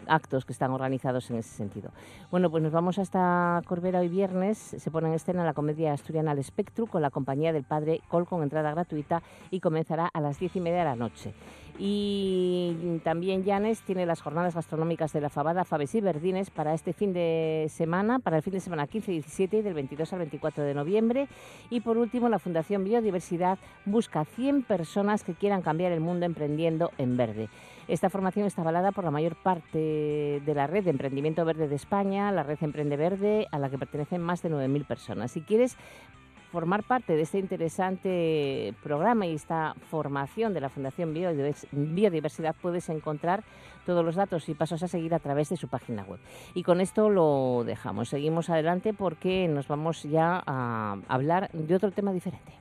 [SPEAKER 1] actos que están organizados en ese sentido. Bueno, pues nos vamos hasta Corbera hoy viernes. Se pone en escena la comedia asturiana Al Espectro con la compañía del padre Col con entrada gratuita y comenzará a las diez y media de la noche. Y también Llanes tiene las jornadas gastronómicas de la Fabada Faves y Verdines para este fin de semana, para el fin de semana 15 y 17 y del 22 al 24 de noviembre. Y por último, la Fundación Biodiversidad busca 100 personas que quieran cambiar el mundo emprendiendo en verde. Esta formación está avalada por la mayor parte de la red de Emprendimiento Verde de España, la red Emprende Verde, a la que pertenecen más de 9.000 personas. Si quieres formar parte de este interesante programa y esta formación de la Fundación Biodiversidad puedes encontrar todos los datos y pasos a seguir a través de su página web. Y con esto lo dejamos. Seguimos adelante porque nos vamos ya a hablar de otro tema diferente.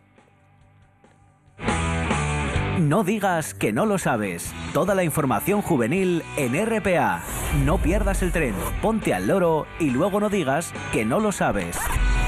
[SPEAKER 7] No digas que no lo sabes. Toda la información juvenil en RPA. No pierdas el tren, ponte al loro y luego no digas que no lo sabes.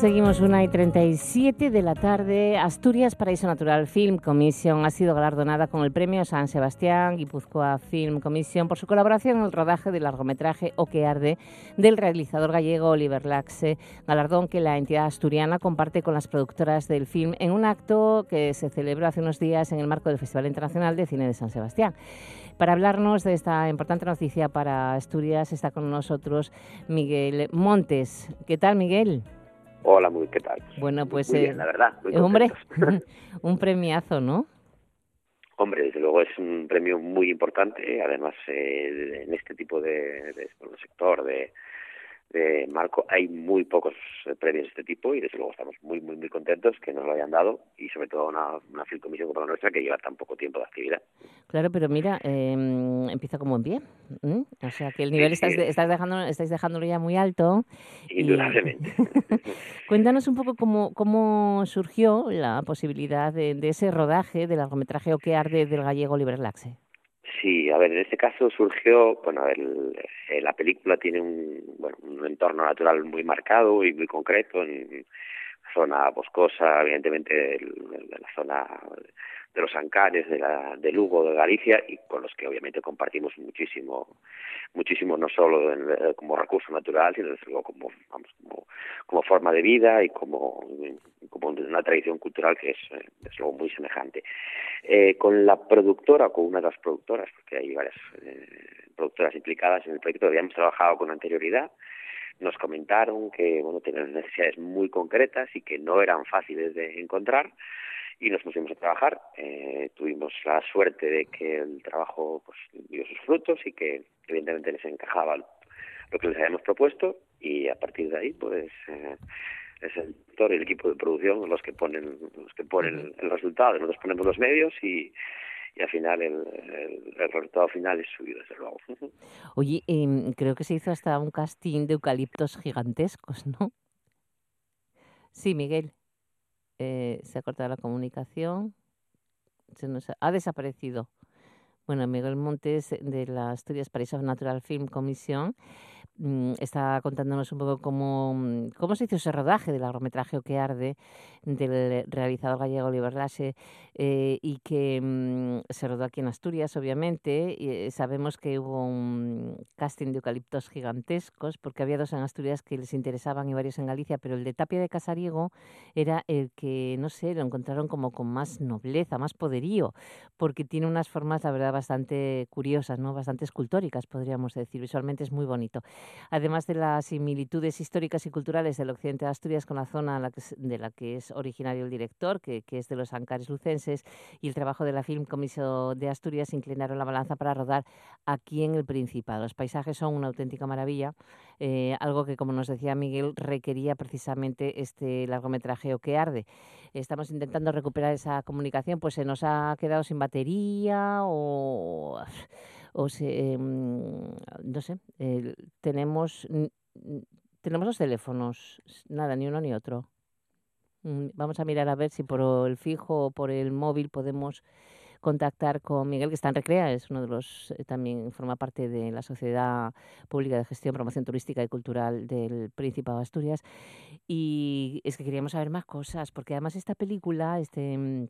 [SPEAKER 1] Seguimos 1 y 37 de la tarde. Asturias Paraíso Natural Film Commission ha sido galardonada con el premio San Sebastián Guipúzcoa Film Commission por su colaboración en el rodaje del largometraje O que arde del realizador gallego Oliver Laxe, galardón que la entidad asturiana comparte con las productoras del film en un acto que se celebró hace unos días en el marco del Festival Internacional de Cine de San Sebastián. Para hablarnos de esta importante noticia para Asturias está con nosotros Miguel Montes. ¿Qué tal, Miguel?
[SPEAKER 8] Hola, muy ¿qué tal?
[SPEAKER 1] Bueno, pues
[SPEAKER 8] muy bien,
[SPEAKER 1] eh,
[SPEAKER 8] la verdad. muy
[SPEAKER 1] hombre, un premiazo, ¿no?
[SPEAKER 8] Hombre, desde luego es un premio muy importante, además eh, en este tipo de, de, bueno, sector de, de marco hay muy pocos eh, premios de este tipo y desde luego estamos muy muy muy contentos que nos lo hayan dado y sobre todo una, una film comisión como la nuestra que lleva tan poco tiempo de actividad.
[SPEAKER 1] Claro, pero mira, eh, empieza como en pie. ¿m? O sea, que el nivel
[SPEAKER 8] Sí,
[SPEAKER 1] estás,
[SPEAKER 8] sí.
[SPEAKER 1] de- estás dejando, estáis dejándolo ya muy alto. y-
[SPEAKER 8] Indudablemente.
[SPEAKER 1] Cuéntanos un poco cómo, cómo surgió la posibilidad de, de ese rodaje del largometraje O que arde del gallego Oliver Laxe.
[SPEAKER 8] Sí, a ver, en este caso surgió, bueno, el, eh, la película tiene un, bueno, un entorno natural muy marcado y muy concreto, en zona boscosa, evidentemente el- el- la zona de los Ancares, de, la, de Lugo, de Galicia, y con los que obviamente compartimos muchísimo, muchísimo no solo en- eh, como recurso natural, sino desde luego como, vamos, como, forma de vida y como, como una tradición cultural que es, eh, desde luego, muy semejante. Eh, con la productora, con una de las productoras, porque hay varias eh, productoras implicadas en el proyecto, habíamos trabajado con anterioridad, nos comentaron que bueno tenían necesidades muy concretas y que no eran fáciles de encontrar y nos pusimos a trabajar. Eh, tuvimos la suerte de que el trabajo pues, dio sus frutos y que evidentemente les encajaba lo que les habíamos propuesto y a partir de ahí pues eh, es el director y el equipo de producción los que ponen los que ponen el resultado nosotros ponemos los medios y, y al final el, el, resultado final es suyo desde luego
[SPEAKER 1] Oye, em, creo que se hizo hasta un casting de eucaliptos gigantescos, ¿no? Sí, Miguel. Eh, se ha cortado la comunicación. Se nos ha, desaparecido. Bueno, Miguel Montes de la Asturias Paraíso Natural Film Commission mm, está contándonos un poco cómo, mm, cómo se hizo ese rodaje del largometraje O que arde del realizador gallego Oliver Laxe eh, y que mm, se rodó aquí en Asturias, obviamente. Y, eh, sabemos que hubo un casting de eucaliptos gigantescos porque había dos en Asturias que les interesaban y varios en Galicia, pero el de Tapia de Casariego era el que, no sé, lo encontraron como con más nobleza, más poderío, porque tiene unas formas, la verdad, bastante curiosas, ¿no? bastante escultóricas, podríamos decir. Visualmente es muy bonito. Además de las similitudes históricas y culturales del occidente de Asturias con la zona de la que es originario el director, que, es de los Ancares lucenses, y el trabajo de la Film Commission de Asturias inclinaron la balanza para rodar aquí en el Principado. Los paisajes son una auténtica maravilla, eh, algo que, como nos decía Miguel, requería precisamente este largometraje O que arde. Estamos intentando recuperar esa comunicación, pues se nos ha quedado sin batería o, o se, em, no sé, eh, tenemos, tenemos los teléfonos, nada, ni uno ni otro. Mm, Vamos a mirar a ver si por el fijo o por el móvil podemos contactar con Miguel, que está en Recrea, es uno de los, eh, también forma parte de la Sociedad Pública de Gestión, Promoción Turística y Cultural del Principado de Asturias. Y es que queríamos saber más cosas, porque además esta película, este...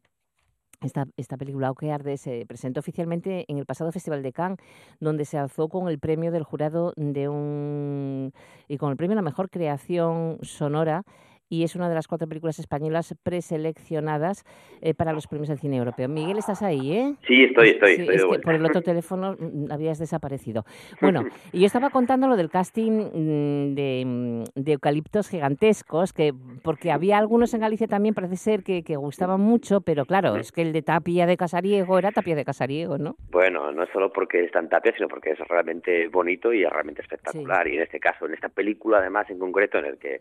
[SPEAKER 1] Esta, esta película O que arde se presentó oficialmente en el pasado Festival de Cannes, donde se alzó con el premio del jurado de un y con el premio a la mejor creación sonora y es una de las cuatro películas españolas preseleccionadas eh, para los premios del cine europeo. Miguel, estás ahí, ¿eh?
[SPEAKER 8] sí estoy estoy
[SPEAKER 1] Sí,
[SPEAKER 8] estoy
[SPEAKER 1] es que por el otro teléfono mm, habías desaparecido. Bueno, y yo estaba contando lo del casting mm, de, mm, de eucaliptos gigantescos, que porque había algunos en Galicia también, parece ser que, que gustaban mucho, pero claro, es que el de Tapia de Casariego era Tapia de Casariego, ¿no?
[SPEAKER 8] Bueno, no es solo porque está en tapia, sino porque es realmente bonito y es realmente espectacular. Y en este caso, en esta película, además, en concreto, en el que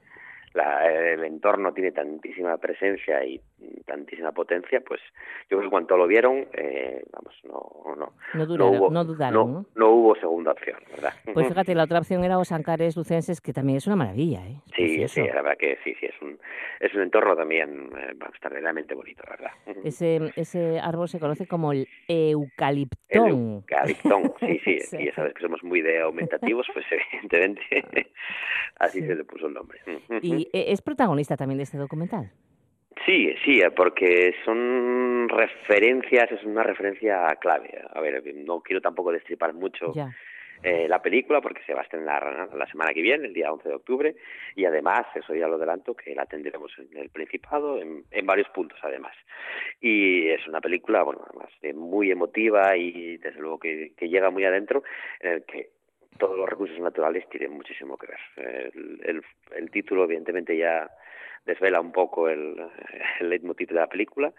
[SPEAKER 8] la- el entorno tiene tantísima presencia y tantísima potencia, pues yo creo que cuando lo vieron, eh, vamos, no, no,
[SPEAKER 1] No dudaron,
[SPEAKER 8] hubo,
[SPEAKER 1] no dudaron, ¿no?
[SPEAKER 8] no hubo segunda opción, ¿verdad?
[SPEAKER 1] Pues fíjate, la otra opción era Osancares Lucenses, que también es una maravilla, ¿eh?
[SPEAKER 8] Sí, sí, la verdad que sí, sí, es un, es un entorno también eh, extraordinariamente bonito, la verdad.
[SPEAKER 1] Ese, ese árbol se conoce como el eucaliptón.
[SPEAKER 8] Eucaliptón, sí, sí,
[SPEAKER 1] Sí.
[SPEAKER 8] y ya sabes que somos muy de aumentativos, pues evidentemente así se le puso el nombre.
[SPEAKER 1] Y eh, es protagonista también de este documental.
[SPEAKER 8] Sí, sí, eh, porque son referencias, es una referencia clave. A ver, no quiero tampoco destripar mucho
[SPEAKER 1] Ya.
[SPEAKER 8] eh, la película porque se va a estrenar la semana que viene, el día 11 de octubre, y además, eso ya lo adelanto, que la tendremos en el Principado, en, en varios puntos además. Y es una película, bueno, además de muy emotiva y desde luego que, que llega muy adentro, en el que todos los recursos naturales tienen muchísimo que ver. El, el, el título, evidentemente, ya desvela un poco el, el leitmotiv de la película,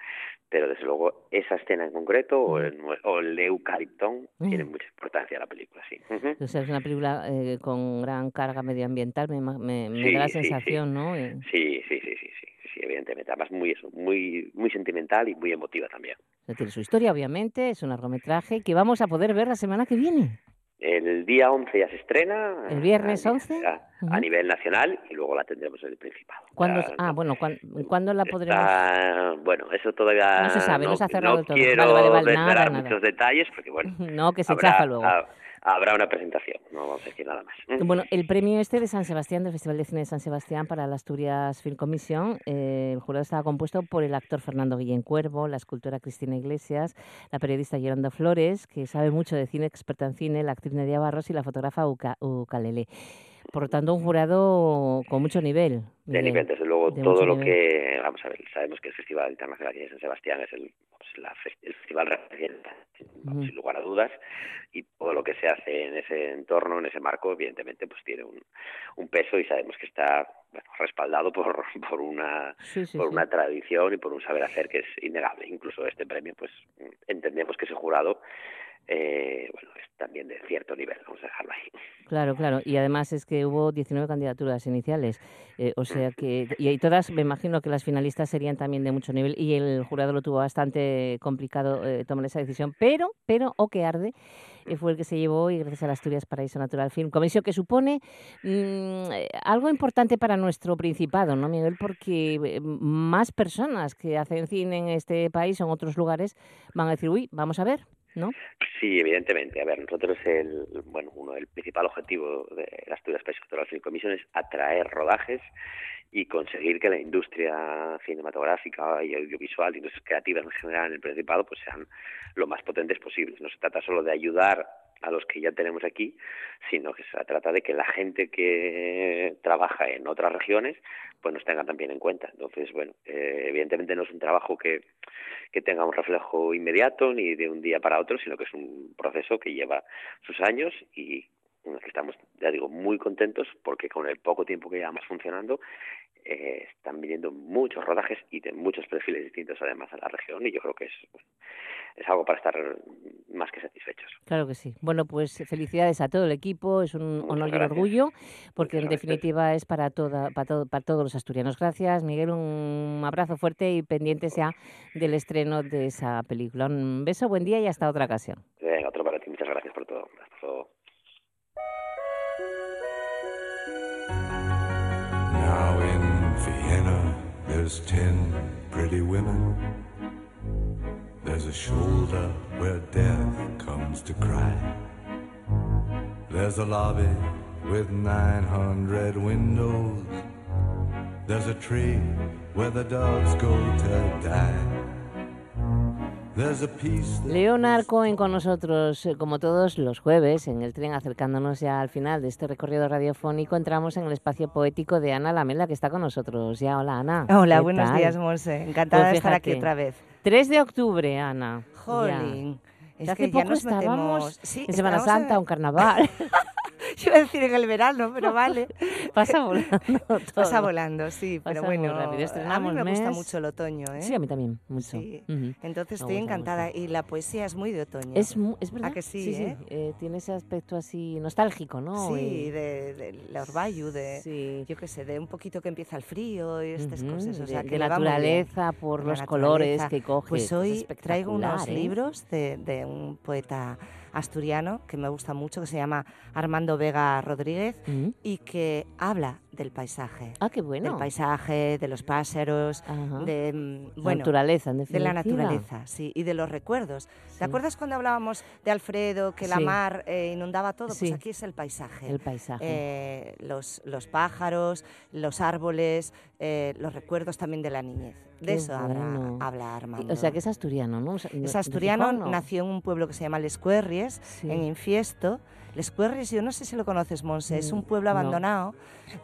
[SPEAKER 8] pero desde luego esa escena en concreto o el, o el eucaliptón tiene
[SPEAKER 1] Mm.
[SPEAKER 8] mucha importancia en la película, sí.
[SPEAKER 1] O sea, es una película eh, con gran carga medioambiental, me, me, me da la
[SPEAKER 8] Sí, sí, sí.
[SPEAKER 1] sensación, ¿no? Eh,
[SPEAKER 8] Sí, sí, sí, sí, sí, sí, evidentemente. Además muy eso, muy muy sentimental y muy emotiva también.
[SPEAKER 1] tiene su historia, obviamente, es un largometraje que vamos a poder ver la semana que viene.
[SPEAKER 8] El día 11 ya se estrena.
[SPEAKER 1] ¿El viernes
[SPEAKER 8] a,
[SPEAKER 1] 11?
[SPEAKER 8] A, a nivel nacional y luego la tendremos en el Principado.
[SPEAKER 1] ¿Cuándo,
[SPEAKER 8] Ya,
[SPEAKER 1] ah, bueno, ¿cuán- ¿cuándo la podremos...?
[SPEAKER 8] está- bueno, eso todavía
[SPEAKER 1] No se sabe, no se ha cerrado
[SPEAKER 8] no
[SPEAKER 1] todo.
[SPEAKER 8] quiero
[SPEAKER 1] Vale, vale, vale, nada, nada.
[SPEAKER 8] muchos detalles porque, bueno,
[SPEAKER 1] No, que se
[SPEAKER 8] habrá,
[SPEAKER 1] chafa luego.
[SPEAKER 8] ha- habrá una presentación, no vamos a decir nada más.
[SPEAKER 1] Bueno, el premio este de San Sebastián, del Festival de Cine de San Sebastián para la Asturias Film Commission, eh, el jurado estaba compuesto por el actor Fernando Guillén Cuervo, la escultora Cristina Iglesias, la periodista Yolanda Flores, que sabe mucho de cine, experta en cine, la actriz Nadia Barros y la fotógrafa Uca, Ucalele. Por lo tanto, un jurado con mucho nivel.
[SPEAKER 8] De nivel, desde luego,
[SPEAKER 1] de
[SPEAKER 8] todo lo
[SPEAKER 1] nivel.
[SPEAKER 8] que, vamos a ver, sabemos que el Festival Internacional de San Sebastián es el, pues, la el festival referente, sin lugar a dudas, y todo lo que se hace en ese entorno, en ese marco, evidentemente, pues tiene un, un peso y sabemos que está bueno, respaldado por, por una
[SPEAKER 1] Sí, sí,
[SPEAKER 8] por
[SPEAKER 1] sí.
[SPEAKER 8] una tradición y por un saber hacer que es innegable. Incluso este premio, pues entendemos que ese jurado, eh, bueno, es también de cierto nivel, vamos a dejarlo ahí.
[SPEAKER 1] Claro, claro. Y además es que hubo 19 candidaturas iniciales. eh, o sea que. Y, y todas, me imagino que las finalistas serían también de mucho nivel. Y el jurado lo tuvo bastante complicado eh, tomar esa decisión. Pero, pero, o que arde, eh, fue el que se llevó y gracias a la Asturias Paraíso Natural Film Comisión, que supone mm, algo importante para nuestro Principado, ¿no, Miguel? Porque más personas que hacen cine en este país o en otros lugares van a decir, uy, vamos a ver, ¿no?
[SPEAKER 8] Sí, evidentemente. A ver, nosotros el, bueno, uno el principal objetivo de la Asturias País Cultural Film Commission es atraer rodajes y conseguir que la industria cinematográfica y audiovisual, industrias creativas en general en el Principado, pues sean lo más potentes posibles. No se trata solo de ayudar a los que ya tenemos aquí, sino que se trata de que la gente que trabaja en otras regiones pues nos tenga también en cuenta. Entonces, bueno, eh, evidentemente no es un trabajo que, que tenga un reflejo inmediato ni de un día para otro, sino que es un proceso que lleva sus años y el que estamos, ya digo, muy contentos porque con el poco tiempo que llevamos funcionando eh, están viniendo muchos rodajes y de muchos perfiles distintos además a la región y yo creo que es, es algo para estar más que satisfechos.
[SPEAKER 1] Claro que sí. Bueno, pues felicidades a todo el equipo, es un
[SPEAKER 8] Muchas
[SPEAKER 1] honor y un orgullo, porque en
[SPEAKER 8] gracias.
[SPEAKER 1] definitiva es para toda, para todo, para todos los asturianos. Gracias, Miguel, un abrazo fuerte y pendiente sea del estreno de esa película. Un beso, buen día y hasta otra ocasión.
[SPEAKER 8] Venga, otro para
[SPEAKER 9] there's ten pretty women. There's a shoulder where death comes to cry. There's a lobby with 900 windows. There's a tree where the dogs go to die.
[SPEAKER 1] Leonard Cohen con nosotros, eh, como todos los jueves, en el tren, acercándonos ya al final de este recorrido radiofónico, entramos en el espacio poético de Ana Lamela, que está con nosotros. Ya, hola, Ana.
[SPEAKER 10] Hola,
[SPEAKER 1] ¿Qué
[SPEAKER 10] aquí
[SPEAKER 1] tal?
[SPEAKER 10] días, Monse. Encantada
[SPEAKER 1] Pues
[SPEAKER 10] de estar aquí otra vez.
[SPEAKER 1] 3 de octubre, Ana.
[SPEAKER 10] Jolín. Es
[SPEAKER 1] hace
[SPEAKER 10] que ya
[SPEAKER 1] poco
[SPEAKER 10] nos
[SPEAKER 1] estábamos
[SPEAKER 10] sí,
[SPEAKER 1] en Semana Santa
[SPEAKER 10] en-
[SPEAKER 1] en Carnaval.
[SPEAKER 10] Yo iba a decir en el verano, pero vale.
[SPEAKER 1] Pasa volando
[SPEAKER 10] Pasa
[SPEAKER 1] todo.
[SPEAKER 10] volando, sí, pero
[SPEAKER 1] Pasa
[SPEAKER 10] bueno,
[SPEAKER 1] rápido.
[SPEAKER 10] a mí me gusta mucho el otoño, ¿eh?
[SPEAKER 1] Sí, a mí también, mucho.
[SPEAKER 10] Sí. Entonces
[SPEAKER 1] Me
[SPEAKER 10] estoy encantada y la poesía es muy de otoño.
[SPEAKER 1] Es, es verdad.
[SPEAKER 10] ¿A que sí, eh?
[SPEAKER 1] Eh, Tiene ese aspecto así nostálgico, ¿no?
[SPEAKER 10] Sí, de, de la orvallo, de, yo qué sé, de un poquito que empieza el frío y estas cosas. O
[SPEAKER 1] de-
[SPEAKER 10] sea,
[SPEAKER 1] de
[SPEAKER 10] que bien.
[SPEAKER 1] naturaleza, por
[SPEAKER 10] De la
[SPEAKER 1] los colores que coge,
[SPEAKER 10] Pues
[SPEAKER 1] es
[SPEAKER 10] hoy traigo unos
[SPEAKER 1] ¿eh?
[SPEAKER 10] libros de, de un poeta asturiano que me gusta mucho, que se llama Armando Vega Rodríguez
[SPEAKER 1] Mm.
[SPEAKER 10] y que habla del paisaje.
[SPEAKER 1] Ah, qué bueno.
[SPEAKER 10] Del paisaje, de los pájaros,
[SPEAKER 1] Ajá.
[SPEAKER 10] de mm,
[SPEAKER 1] La
[SPEAKER 10] bueno,
[SPEAKER 1] naturaleza, en
[SPEAKER 10] de la
[SPEAKER 1] definitiva.
[SPEAKER 10] naturaleza, sí, y de los recuerdos.
[SPEAKER 1] Sí.
[SPEAKER 10] ¿Te acuerdas cuando hablábamos de Alfredo, que la
[SPEAKER 1] Sí.
[SPEAKER 10] mar eh, inundaba todo?
[SPEAKER 1] Sí.
[SPEAKER 10] Pues aquí es el paisaje.
[SPEAKER 1] El paisaje.
[SPEAKER 10] Eh, los, los pájaros, los árboles, eh, los recuerdos también de la niñez. De
[SPEAKER 1] Qué
[SPEAKER 10] eso habla,
[SPEAKER 1] bueno.
[SPEAKER 10] habla Armando.
[SPEAKER 1] O sea, que es asturiano, ¿no? O sea,
[SPEAKER 10] Es
[SPEAKER 1] ¿de
[SPEAKER 10] asturiano,
[SPEAKER 1] Gijón, no?
[SPEAKER 10] nació en un pueblo que se llama Les Cuerries,
[SPEAKER 1] Sí.
[SPEAKER 10] en Infiesto. Les Cuerries, yo no sé si lo conoces, Monse, es un
[SPEAKER 1] Mm,
[SPEAKER 10] pueblo
[SPEAKER 1] no.
[SPEAKER 10] abandonado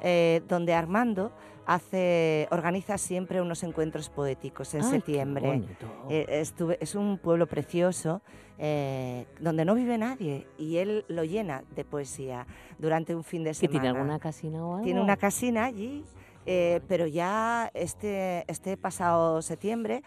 [SPEAKER 10] eh, donde Armando hace, organiza siempre unos encuentros poéticos en
[SPEAKER 1] Ay,
[SPEAKER 10] septiembre. Eh, estuve- es un pueblo precioso eh, donde no vive nadie y él lo llena de poesía durante un fin de
[SPEAKER 1] ¿Que
[SPEAKER 10] semana.
[SPEAKER 1] tiene alguna casina o algo?
[SPEAKER 10] Tiene una casina allí, eh, pero ya este, este pasado septiembre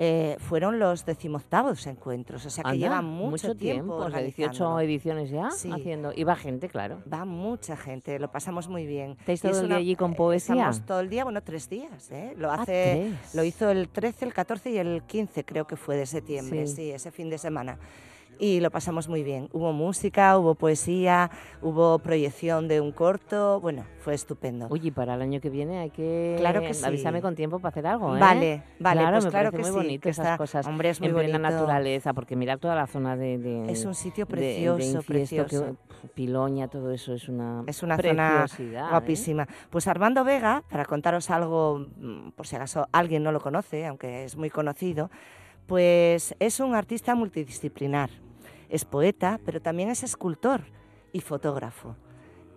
[SPEAKER 10] eh, fueron los decimoctavos encuentros, o sea que
[SPEAKER 1] Anda,
[SPEAKER 10] llevan mucho,
[SPEAKER 1] tiempo, o sea, 18
[SPEAKER 10] organizándolo.
[SPEAKER 1] ediciones ya
[SPEAKER 10] Sí.
[SPEAKER 1] haciendo. Y va gente, claro.
[SPEAKER 10] Va mucha gente, lo pasamos muy bien.
[SPEAKER 1] ¿Estáis todo
[SPEAKER 10] es
[SPEAKER 1] el
[SPEAKER 10] una-
[SPEAKER 1] día allí con
[SPEAKER 10] eh,
[SPEAKER 1] poesía?
[SPEAKER 10] Estamos todo el día, bueno, tres días. ¿eh? Lo,
[SPEAKER 1] Ah,
[SPEAKER 10] hace,
[SPEAKER 1] tres.
[SPEAKER 10] lo hizo el 13, el 14 y el 15, creo que fue de septiembre,
[SPEAKER 1] Sí.
[SPEAKER 10] sí, ese fin de semana. Y lo pasamos muy bien. Hubo música, hubo poesía, hubo proyección de un corto. Bueno, fue estupendo.
[SPEAKER 1] Oye, y para el año que viene hay que
[SPEAKER 10] Claro que sí.
[SPEAKER 1] avísame con tiempo para hacer algo, ¿eh?
[SPEAKER 10] Vale, vale,
[SPEAKER 1] claro,
[SPEAKER 10] pues
[SPEAKER 1] me
[SPEAKER 10] claro que
[SPEAKER 1] muy
[SPEAKER 10] sí,
[SPEAKER 1] bonito
[SPEAKER 10] que
[SPEAKER 1] esas
[SPEAKER 10] está-
[SPEAKER 1] cosas
[SPEAKER 10] hombre, es muy
[SPEAKER 1] en plena
[SPEAKER 10] bonito.
[SPEAKER 1] naturaleza, porque mirar toda la zona de, de-
[SPEAKER 10] Es un sitio
[SPEAKER 1] de- de
[SPEAKER 10] precioso,
[SPEAKER 1] Infiesto,
[SPEAKER 10] precioso.
[SPEAKER 1] que- Piloña, todo eso es una
[SPEAKER 10] Es una zona
[SPEAKER 1] ¿eh?
[SPEAKER 10] guapísima. Pues Armando Vega, para contaros algo, mm, por si acaso alguien no lo conoce, aunque es muy conocido, pues es un artista multidisciplinar. Es poeta, pero también es escultor y fotógrafo.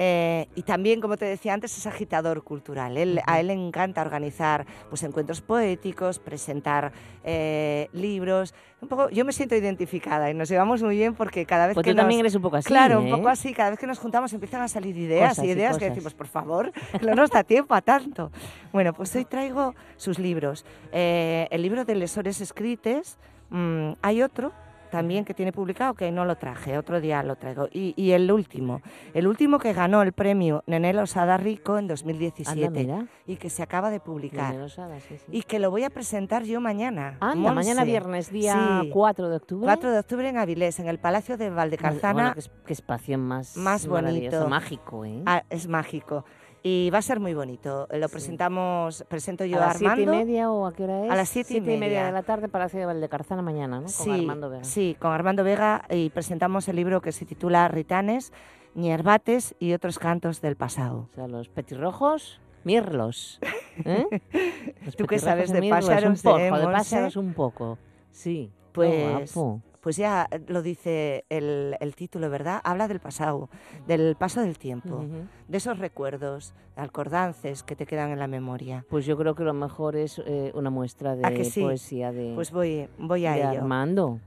[SPEAKER 10] Eh, y también, como te decía antes, es agitador cultural. Él- A él le encanta organizar pues, encuentros poéticos, presentar eh, libros. Un poco, yo me siento identificada y nos llevamos muy bien porque cada vez
[SPEAKER 1] Pues
[SPEAKER 10] que
[SPEAKER 1] tú también
[SPEAKER 10] nos-
[SPEAKER 1] eres un poco así,
[SPEAKER 10] Claro, un
[SPEAKER 1] ¿eh?
[SPEAKER 10] poco así. Cada vez que nos juntamos empiezan a salir ideas
[SPEAKER 1] Cosas
[SPEAKER 10] y
[SPEAKER 1] y
[SPEAKER 10] ideas que
[SPEAKER 1] cosas.
[SPEAKER 10] decimos, por favor, que no nos da tiempo a tanto. Bueno, pues hoy traigo sus libros. El libro de Lesores Escrites, mm, hay otro también que tiene publicado que no lo traje, otro día lo traigo. Y, y el último, el último que ganó el premio Nenel Osada Rico en 2017
[SPEAKER 1] Anda,
[SPEAKER 10] y que se acaba de publicar.
[SPEAKER 1] Osada, sí, sí.
[SPEAKER 10] Y que lo voy a presentar yo mañana.
[SPEAKER 1] Anda, mañana viernes, día
[SPEAKER 10] Sí.
[SPEAKER 1] 4 de octubre.
[SPEAKER 10] 4 de octubre en Avilés, en el Palacio de Valdecarzana.
[SPEAKER 1] Bueno, qué, es- qué espacio más,
[SPEAKER 10] más bonito.
[SPEAKER 1] mágico, ¿eh?
[SPEAKER 10] Ah, es mágico. Y va a ser muy bonito. Lo presentamos, presento yo
[SPEAKER 1] ¿A
[SPEAKER 10] a,
[SPEAKER 1] las siete y
[SPEAKER 10] Armando.
[SPEAKER 1] media o a qué hora es?
[SPEAKER 10] A las siete y
[SPEAKER 1] y media
[SPEAKER 10] media.
[SPEAKER 1] de la tarde, Palacio de Valdecarzana mañana, ¿no? Con
[SPEAKER 10] sí,
[SPEAKER 1] Armando Vega.
[SPEAKER 10] sí, con Armando Vega y presentamos el libro que se titula Ritanes, Ñerbates y otros cantos del pasado.
[SPEAKER 1] O sea, los petirrojos, mirlos. ¿eh? Los
[SPEAKER 10] ¿Tú qué sabes de pájaros,
[SPEAKER 1] Un poco,
[SPEAKER 10] eh,
[SPEAKER 1] de pájaros un poco. Sí,
[SPEAKER 10] Pues. Pues ya lo dice el, el título, ¿verdad? Habla del pasado, del paso del tiempo, de esos recuerdos, alcordances que te quedan en la memoria.
[SPEAKER 1] Pues yo creo que lo mejor es eh, una muestra de
[SPEAKER 10] ¿A que sí?
[SPEAKER 1] poesía de,
[SPEAKER 10] Pues voy, voy a
[SPEAKER 1] de
[SPEAKER 10] ello.
[SPEAKER 1] Armando.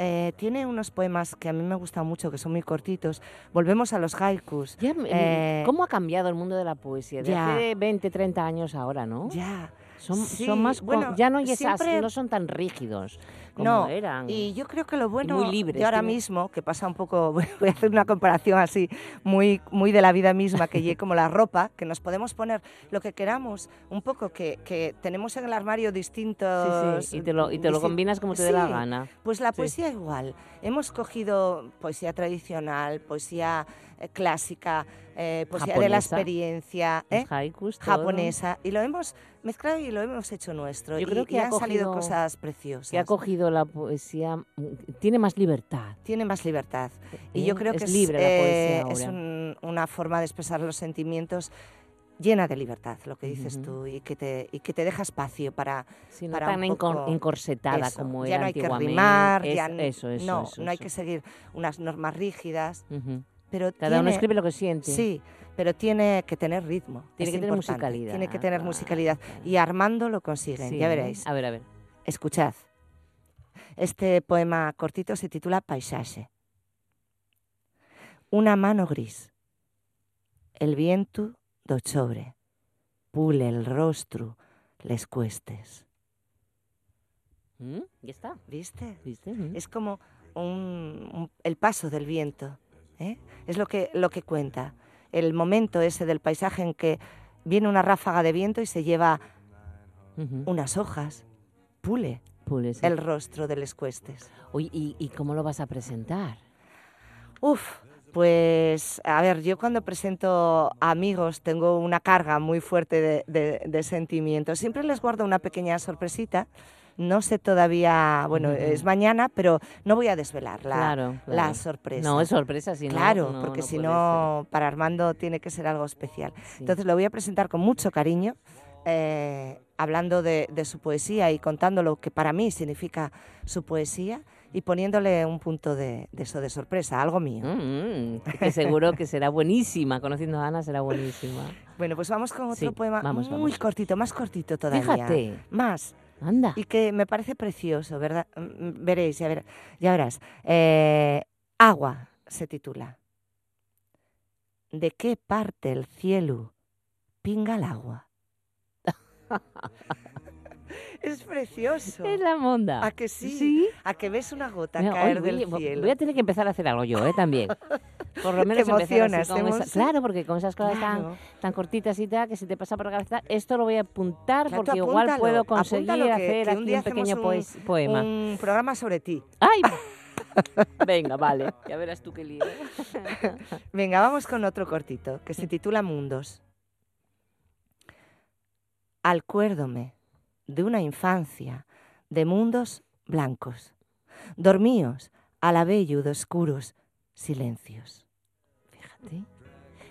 [SPEAKER 10] Eh, tiene unos poemas que a mí me gustan mucho, que son muy cortitos. Volvemos a los haikus.
[SPEAKER 1] Ya, me-
[SPEAKER 10] Eh,
[SPEAKER 1] ¿Cómo ha cambiado el mundo de la poesía? De
[SPEAKER 10] ya.
[SPEAKER 1] hace 20, 30 años ahora, ¿no?
[SPEAKER 10] Ya.
[SPEAKER 1] Son,
[SPEAKER 10] Sí,
[SPEAKER 1] son más,
[SPEAKER 10] bueno,
[SPEAKER 1] ya no, esas-
[SPEAKER 10] siempre-
[SPEAKER 1] no son tan rígidos como
[SPEAKER 10] no,
[SPEAKER 1] eran.
[SPEAKER 10] y yo creo que lo bueno
[SPEAKER 1] muy libres,
[SPEAKER 10] de ahora mismo, que pasa un poco, voy a hacer una comparación así, muy, muy de la vida misma, que como la ropa, que nos podemos poner lo que queramos, un poco que, que tenemos en el armario distintos...
[SPEAKER 1] Sí, sí, y te lo, y te lo combinas como te dé la gana.
[SPEAKER 10] Pues la
[SPEAKER 1] Sí.
[SPEAKER 10] poesía igual. Hemos cogido poesía tradicional, poesía eh, clásica, eh, poesía de la experiencia, ¿eh?
[SPEAKER 1] haikus,
[SPEAKER 10] japonesa, y lo hemos mezclado y lo hemos hecho nuestro.
[SPEAKER 1] Yo
[SPEAKER 10] y,
[SPEAKER 1] creo que
[SPEAKER 10] y
[SPEAKER 1] ha
[SPEAKER 10] han salido cosas preciosas.
[SPEAKER 1] Que ha cogido la poesía, tiene más libertad.
[SPEAKER 10] Tiene más libertad. Y
[SPEAKER 1] ¿eh?
[SPEAKER 10] yo creo
[SPEAKER 1] Es
[SPEAKER 10] que es,
[SPEAKER 1] libre la
[SPEAKER 10] eh,
[SPEAKER 1] poesía
[SPEAKER 10] es un- una forma de expresar los sentimientos llena de libertad, lo que dices tú, y que, te, y que te deja espacio para,
[SPEAKER 1] Sí, no
[SPEAKER 10] para
[SPEAKER 1] tan
[SPEAKER 10] un poco-
[SPEAKER 1] encorsetada
[SPEAKER 10] eso.
[SPEAKER 1] como
[SPEAKER 10] ya
[SPEAKER 1] era
[SPEAKER 10] no hay que rimar,
[SPEAKER 1] Es-
[SPEAKER 10] ya
[SPEAKER 1] eso, eso,
[SPEAKER 10] no,
[SPEAKER 1] eso,
[SPEAKER 10] no hay que seguir unas normas rígidas,
[SPEAKER 1] Ujú.
[SPEAKER 10] Pero
[SPEAKER 1] Cada uno escribe lo que siente.
[SPEAKER 10] Sí, pero tiene que tener ritmo.
[SPEAKER 1] Tiene que tener musicalidad,
[SPEAKER 10] Tiene que tener musicalidad. Y Armando lo consigue,
[SPEAKER 1] Sí,
[SPEAKER 10] ya veréis.
[SPEAKER 1] A ver, a ver.
[SPEAKER 10] Escuchad. Este poema cortito se titula Paisaje. Una mano gris. El viento do chobre. Pule el rostro, les cuestes.
[SPEAKER 1] ¿Mm? Ya está.
[SPEAKER 10] ¿Viste?
[SPEAKER 1] ¿Viste? Mm.
[SPEAKER 10] Es como un- un- el paso del viento. ¿Eh? Es lo que, lo que cuenta. El momento ese del paisaje en que viene una ráfaga de viento y se lleva unas hojas. Pule
[SPEAKER 1] Pule, sí.
[SPEAKER 10] el rostro de les cuestes.
[SPEAKER 1] Oye, ¿y, y cómo lo vas a presentar?
[SPEAKER 10] Uf, pues a ver, yo cuando presento a amigos tengo una carga muy fuerte de, de- de sentimientos. Siempre les guardo una pequeña sorpresita. No sé todavía, bueno, es mañana, pero no voy a desvelar la,
[SPEAKER 1] Claro,
[SPEAKER 10] la sorpresa.
[SPEAKER 1] No, es sorpresa, si no,
[SPEAKER 10] Claro,
[SPEAKER 1] no-
[SPEAKER 10] porque
[SPEAKER 1] no
[SPEAKER 10] si no, para Armando tiene que ser algo especial. Entonces lo voy a presentar con mucho cariño, eh, hablando de, de su poesía y contando lo que para mí significa su poesía y poniéndole un punto de, de eso, de sorpresa, algo mío.
[SPEAKER 1] Mm, que seguro que será buenísima. Conociendo a Ana será buenísima.
[SPEAKER 10] Bueno, pues vamos con otro
[SPEAKER 1] Sí,
[SPEAKER 10] poema
[SPEAKER 1] vamos,
[SPEAKER 10] muy
[SPEAKER 1] vamos.
[SPEAKER 10] cortito, más cortito todavía.
[SPEAKER 1] Fíjate.
[SPEAKER 10] Más.
[SPEAKER 1] Anda.
[SPEAKER 10] Y que me parece precioso, ¿verdad? Mm, Veréis, ya, ver- ya verás. Eh, Agua se titula. ¿De qué parte el cielo pinga el agua? es precioso.
[SPEAKER 1] Es la monda.
[SPEAKER 10] ¿A que sí?
[SPEAKER 1] Sí.
[SPEAKER 10] ¿A que ves una gota
[SPEAKER 1] Mira,
[SPEAKER 10] caer del cielo?
[SPEAKER 1] voy a tener que empezar a hacer algo yo, ¿eh? También. Por lo menos
[SPEAKER 10] emocionas,
[SPEAKER 1] esa- Claro, porque con esas cosas
[SPEAKER 10] Claro.
[SPEAKER 1] tan, tan cortitas y tal, que se te pasa por la cabeza, esto lo voy a apuntar
[SPEAKER 10] Claro,
[SPEAKER 1] porque igual puedo conseguir
[SPEAKER 10] que-
[SPEAKER 1] hacer
[SPEAKER 10] que
[SPEAKER 1] aquí
[SPEAKER 10] un
[SPEAKER 1] un, pequeño
[SPEAKER 10] un-
[SPEAKER 1] poema.
[SPEAKER 10] Un programa sobre ti.
[SPEAKER 1] ¡Ay! Venga, vale. Ya verás tú qué lío.
[SPEAKER 10] Venga, vamos con otro cortito, que se titula Mundos. Acuérdome de una infancia de mundos blancos, dormíos a la vello de oscuros silencios.
[SPEAKER 1] Fíjate.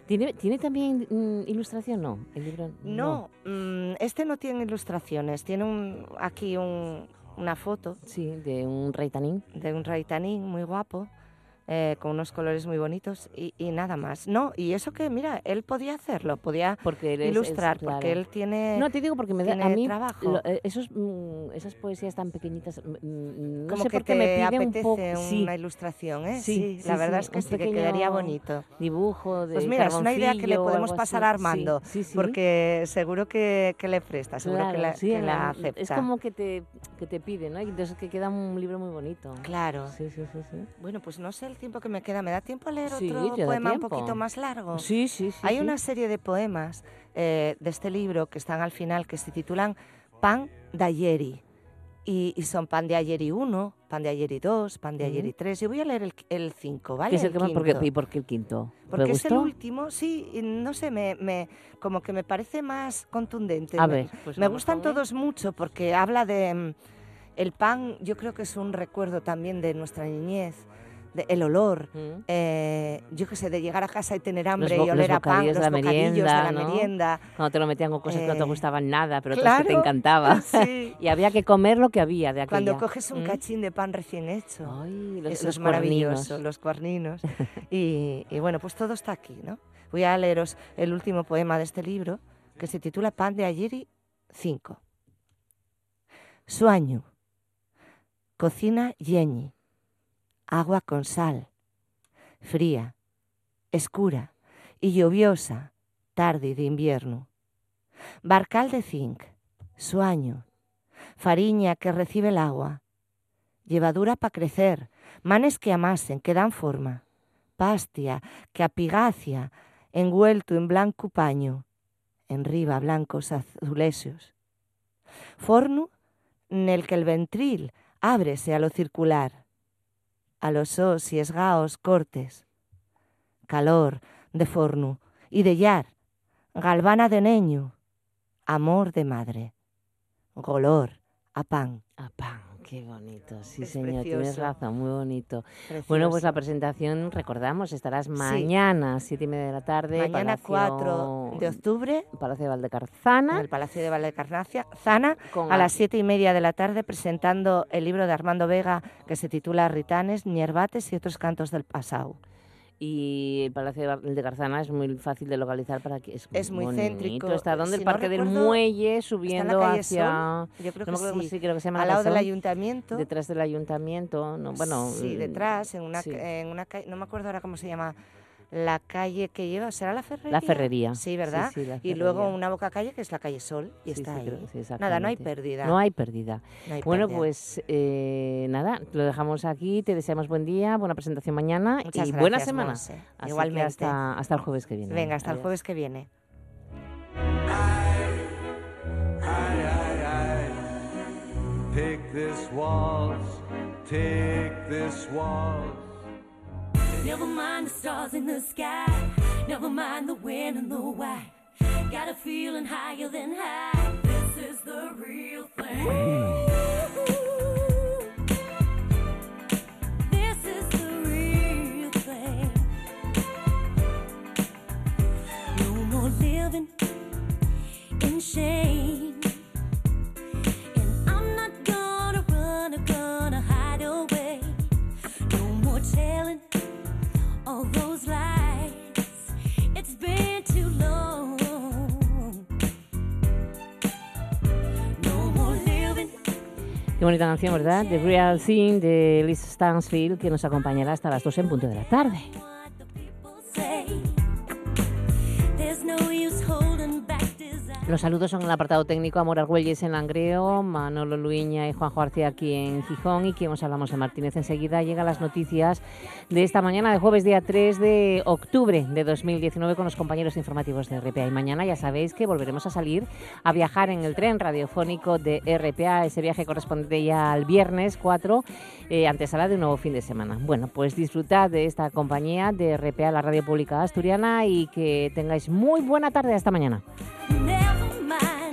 [SPEAKER 1] ¿Tiene, ¿Tiene también mm, ilustración? No, el libro
[SPEAKER 10] No, mm, este no tiene ilustraciones, tiene un, aquí un- una foto.
[SPEAKER 1] Sí, de un rey tanín.
[SPEAKER 10] De un rey tanín muy guapo, eh, con unos colores muy bonitos y, y nada más. No, y eso que, mira, él podía hacerlo, podía
[SPEAKER 1] Porque él es- es-
[SPEAKER 10] ilustrar, porque él tiene
[SPEAKER 1] No, te digo porque me da, a mí
[SPEAKER 10] trabajo.
[SPEAKER 1] lo- eh, esos, mm, esas poesías tan pequeñitas, mm, mm, no
[SPEAKER 10] Como
[SPEAKER 1] sé
[SPEAKER 10] que
[SPEAKER 1] por qué
[SPEAKER 10] te
[SPEAKER 1] me pide un
[SPEAKER 10] apetece
[SPEAKER 1] poco...
[SPEAKER 10] una ilustración, ¿eh?
[SPEAKER 1] Sí,
[SPEAKER 10] Sí, la verdad es que sí, que quedaría bonito.
[SPEAKER 1] Dibujo de
[SPEAKER 10] Pues mira, es una idea que le podemos pasar a Armando,
[SPEAKER 1] Sí, sí, sí.
[SPEAKER 10] porque seguro que, que le presta, seguro que la, que la acepta.
[SPEAKER 1] Es como que te, que te pide, ¿no? Entonces que queda un libro muy bonito.
[SPEAKER 10] Claro.
[SPEAKER 1] Sí, sí, sí, sí.
[SPEAKER 10] Bueno, pues no sé el tiempo que me queda. ¿Me da tiempo a leer
[SPEAKER 1] Sí,
[SPEAKER 10] otro poema un poquito más largo?
[SPEAKER 1] Sí, sí, sí,
[SPEAKER 10] Hay
[SPEAKER 1] sí.
[SPEAKER 10] una serie de poemas eh, de este libro que están al final que se titulan Pan de Ayeri. Y, y son Pan de Ayeri 1, Pan de Ayeri 2, Pan de. Ayeri 3. Yo voy a leer el 5, ¿vale?
[SPEAKER 1] ¿Qué es el
[SPEAKER 10] El
[SPEAKER 1] que más? ¿Por qué-
[SPEAKER 10] quinto.
[SPEAKER 1] ¿Y por qué el quinto? ¿Te
[SPEAKER 10] Porque es el último, sí, no sé, me, me- como que me parece más contundente.
[SPEAKER 1] A ver, pues
[SPEAKER 10] me
[SPEAKER 1] vamos
[SPEAKER 10] gustan
[SPEAKER 1] él.
[SPEAKER 10] todos mucho porque habla de mm, el pan, yo creo que es un recuerdo también de nuestra niñez, de el olor,
[SPEAKER 1] Mm.
[SPEAKER 10] eh, yo qué sé, de llegar a casa y tener hambre y oler a pan, los
[SPEAKER 1] la
[SPEAKER 10] bocadillos
[SPEAKER 1] merienda,
[SPEAKER 10] de la
[SPEAKER 1] ¿no?
[SPEAKER 10] merienda.
[SPEAKER 1] Cuando te lo metían con cosas que no te
[SPEAKER 10] Eh,
[SPEAKER 1] gustaban nada, pero otras que te
[SPEAKER 10] claro,
[SPEAKER 1] encantaba.
[SPEAKER 10] sí.
[SPEAKER 1] y había que comer lo que había de aquella.
[SPEAKER 10] Cuando coges un
[SPEAKER 1] Mm.
[SPEAKER 10] cachín de pan recién hecho.
[SPEAKER 1] Ay, los-
[SPEAKER 10] Eso
[SPEAKER 1] los
[SPEAKER 10] es maravilloso,
[SPEAKER 1] cuerninos.
[SPEAKER 10] los cuerninos. y, y bueno, pues todo está aquí, ¿no? Voy a leeros el último poema de este libro, que se titula Pan de Ayeri 5. Sueño. Cocina yeñi. Agua con sal. Fría. Escura. Y lluviosa. Tarde de invierno. Barcal de zinc. Sueño. Fariña que recibe el agua. Llevadura para crecer. Manes que amasen, que dan forma. Pastia que apigacia, envuelto en blanco paño. En riba blancos azulesios. Forno nel que el ventril ábrese a lo circular. A los os y esgaos cortes. Calor de forno y de llar. Galvana de neño. Amor de madre. Golor a pan.
[SPEAKER 1] A pan, qué bonito. Sí,
[SPEAKER 10] Es
[SPEAKER 1] señor, tienes razón, muy bonito. Bueno, pues la presentación, recordamos, estarás mañana, siete y media de la tarde.
[SPEAKER 10] Mañana
[SPEAKER 1] Palacio-
[SPEAKER 10] 4 de octubre
[SPEAKER 1] Palacio de
[SPEAKER 10] en
[SPEAKER 1] Valdecarzana.
[SPEAKER 10] el Palacio de Valdecarnacia, Zana,
[SPEAKER 1] Con
[SPEAKER 10] a las siete y media de la tarde, presentando el libro de Armando Vega que se titula Ritanes, Ñerbates y otros cantos del pasado.
[SPEAKER 1] Y el Palacio de Garzana es muy fácil de localizar para que es,
[SPEAKER 10] Es muy
[SPEAKER 1] bonito.
[SPEAKER 10] céntrico.
[SPEAKER 1] Está donde
[SPEAKER 10] Si
[SPEAKER 1] el
[SPEAKER 10] no
[SPEAKER 1] Parque del
[SPEAKER 10] recuerdo,
[SPEAKER 1] Muelle,
[SPEAKER 10] en la
[SPEAKER 1] subiendo hacia...
[SPEAKER 10] Sol, yo creo
[SPEAKER 1] no
[SPEAKER 10] que
[SPEAKER 1] cómo
[SPEAKER 10] sí,
[SPEAKER 1] se- creo que se llama
[SPEAKER 10] al
[SPEAKER 1] la
[SPEAKER 10] lado del ayuntamiento.
[SPEAKER 1] Detrás del ayuntamiento, no, bueno...
[SPEAKER 10] Sí, detrás, en una,
[SPEAKER 1] sí.
[SPEAKER 10] en una calle, no me acuerdo ahora cómo se llama, la calle que lleva, ¿será la Ferrería?
[SPEAKER 1] La Ferrería.
[SPEAKER 10] Sí, ¿verdad?
[SPEAKER 1] Sí, sí, la
[SPEAKER 10] y luego una boca calle que es la calle Sol y
[SPEAKER 1] Sí,
[SPEAKER 10] está
[SPEAKER 1] sí,
[SPEAKER 10] ahí.
[SPEAKER 1] creo- sí,
[SPEAKER 10] nada, no hay pérdida.
[SPEAKER 1] No hay pérdida.
[SPEAKER 10] No hay
[SPEAKER 1] bueno,
[SPEAKER 10] pérdida.
[SPEAKER 1] pues eh, nada, lo dejamos aquí. Te deseamos buen día, buena presentación mañana
[SPEAKER 10] Muchas
[SPEAKER 1] y buena
[SPEAKER 10] gracias,
[SPEAKER 1] semana.
[SPEAKER 10] Monse.
[SPEAKER 1] Así que
[SPEAKER 10] Igualmente.
[SPEAKER 1] hasta, hasta el jueves que viene.
[SPEAKER 10] Venga, hasta el jueves que viene.
[SPEAKER 9] Take this waltz, take this waltz.
[SPEAKER 11] Never mind the stars in the sky. Never mind the wind and the why. Got a feeling higher than high. This is the real thing. This is the real thing. No more living in shame.
[SPEAKER 1] Qué bonita canción, ¿verdad? The Real Thing de Liz Stansfield, que nos acompañará hasta las 2 en punto de la tarde. Los saludos son en el apartado técnico Amor Argüelles en Langreo, Manolo Luiña y Juanjo García aquí en Gijón y que os hablamos de Martínez. Enseguida llegan las noticias de esta mañana de jueves día 3 de octubre de 2019 con los compañeros informativos de RPA. Y mañana ya sabéis que volveremos a salir a viajar en el tren radiofónico de RPA. Ese viaje corresponde ya al viernes 4, eh, antesala de un nuevo fin de semana. Bueno, pues disfrutad de esta compañía de RPA, la radio pública asturiana y que tengáis muy buena tarde hasta mañana.
[SPEAKER 11] my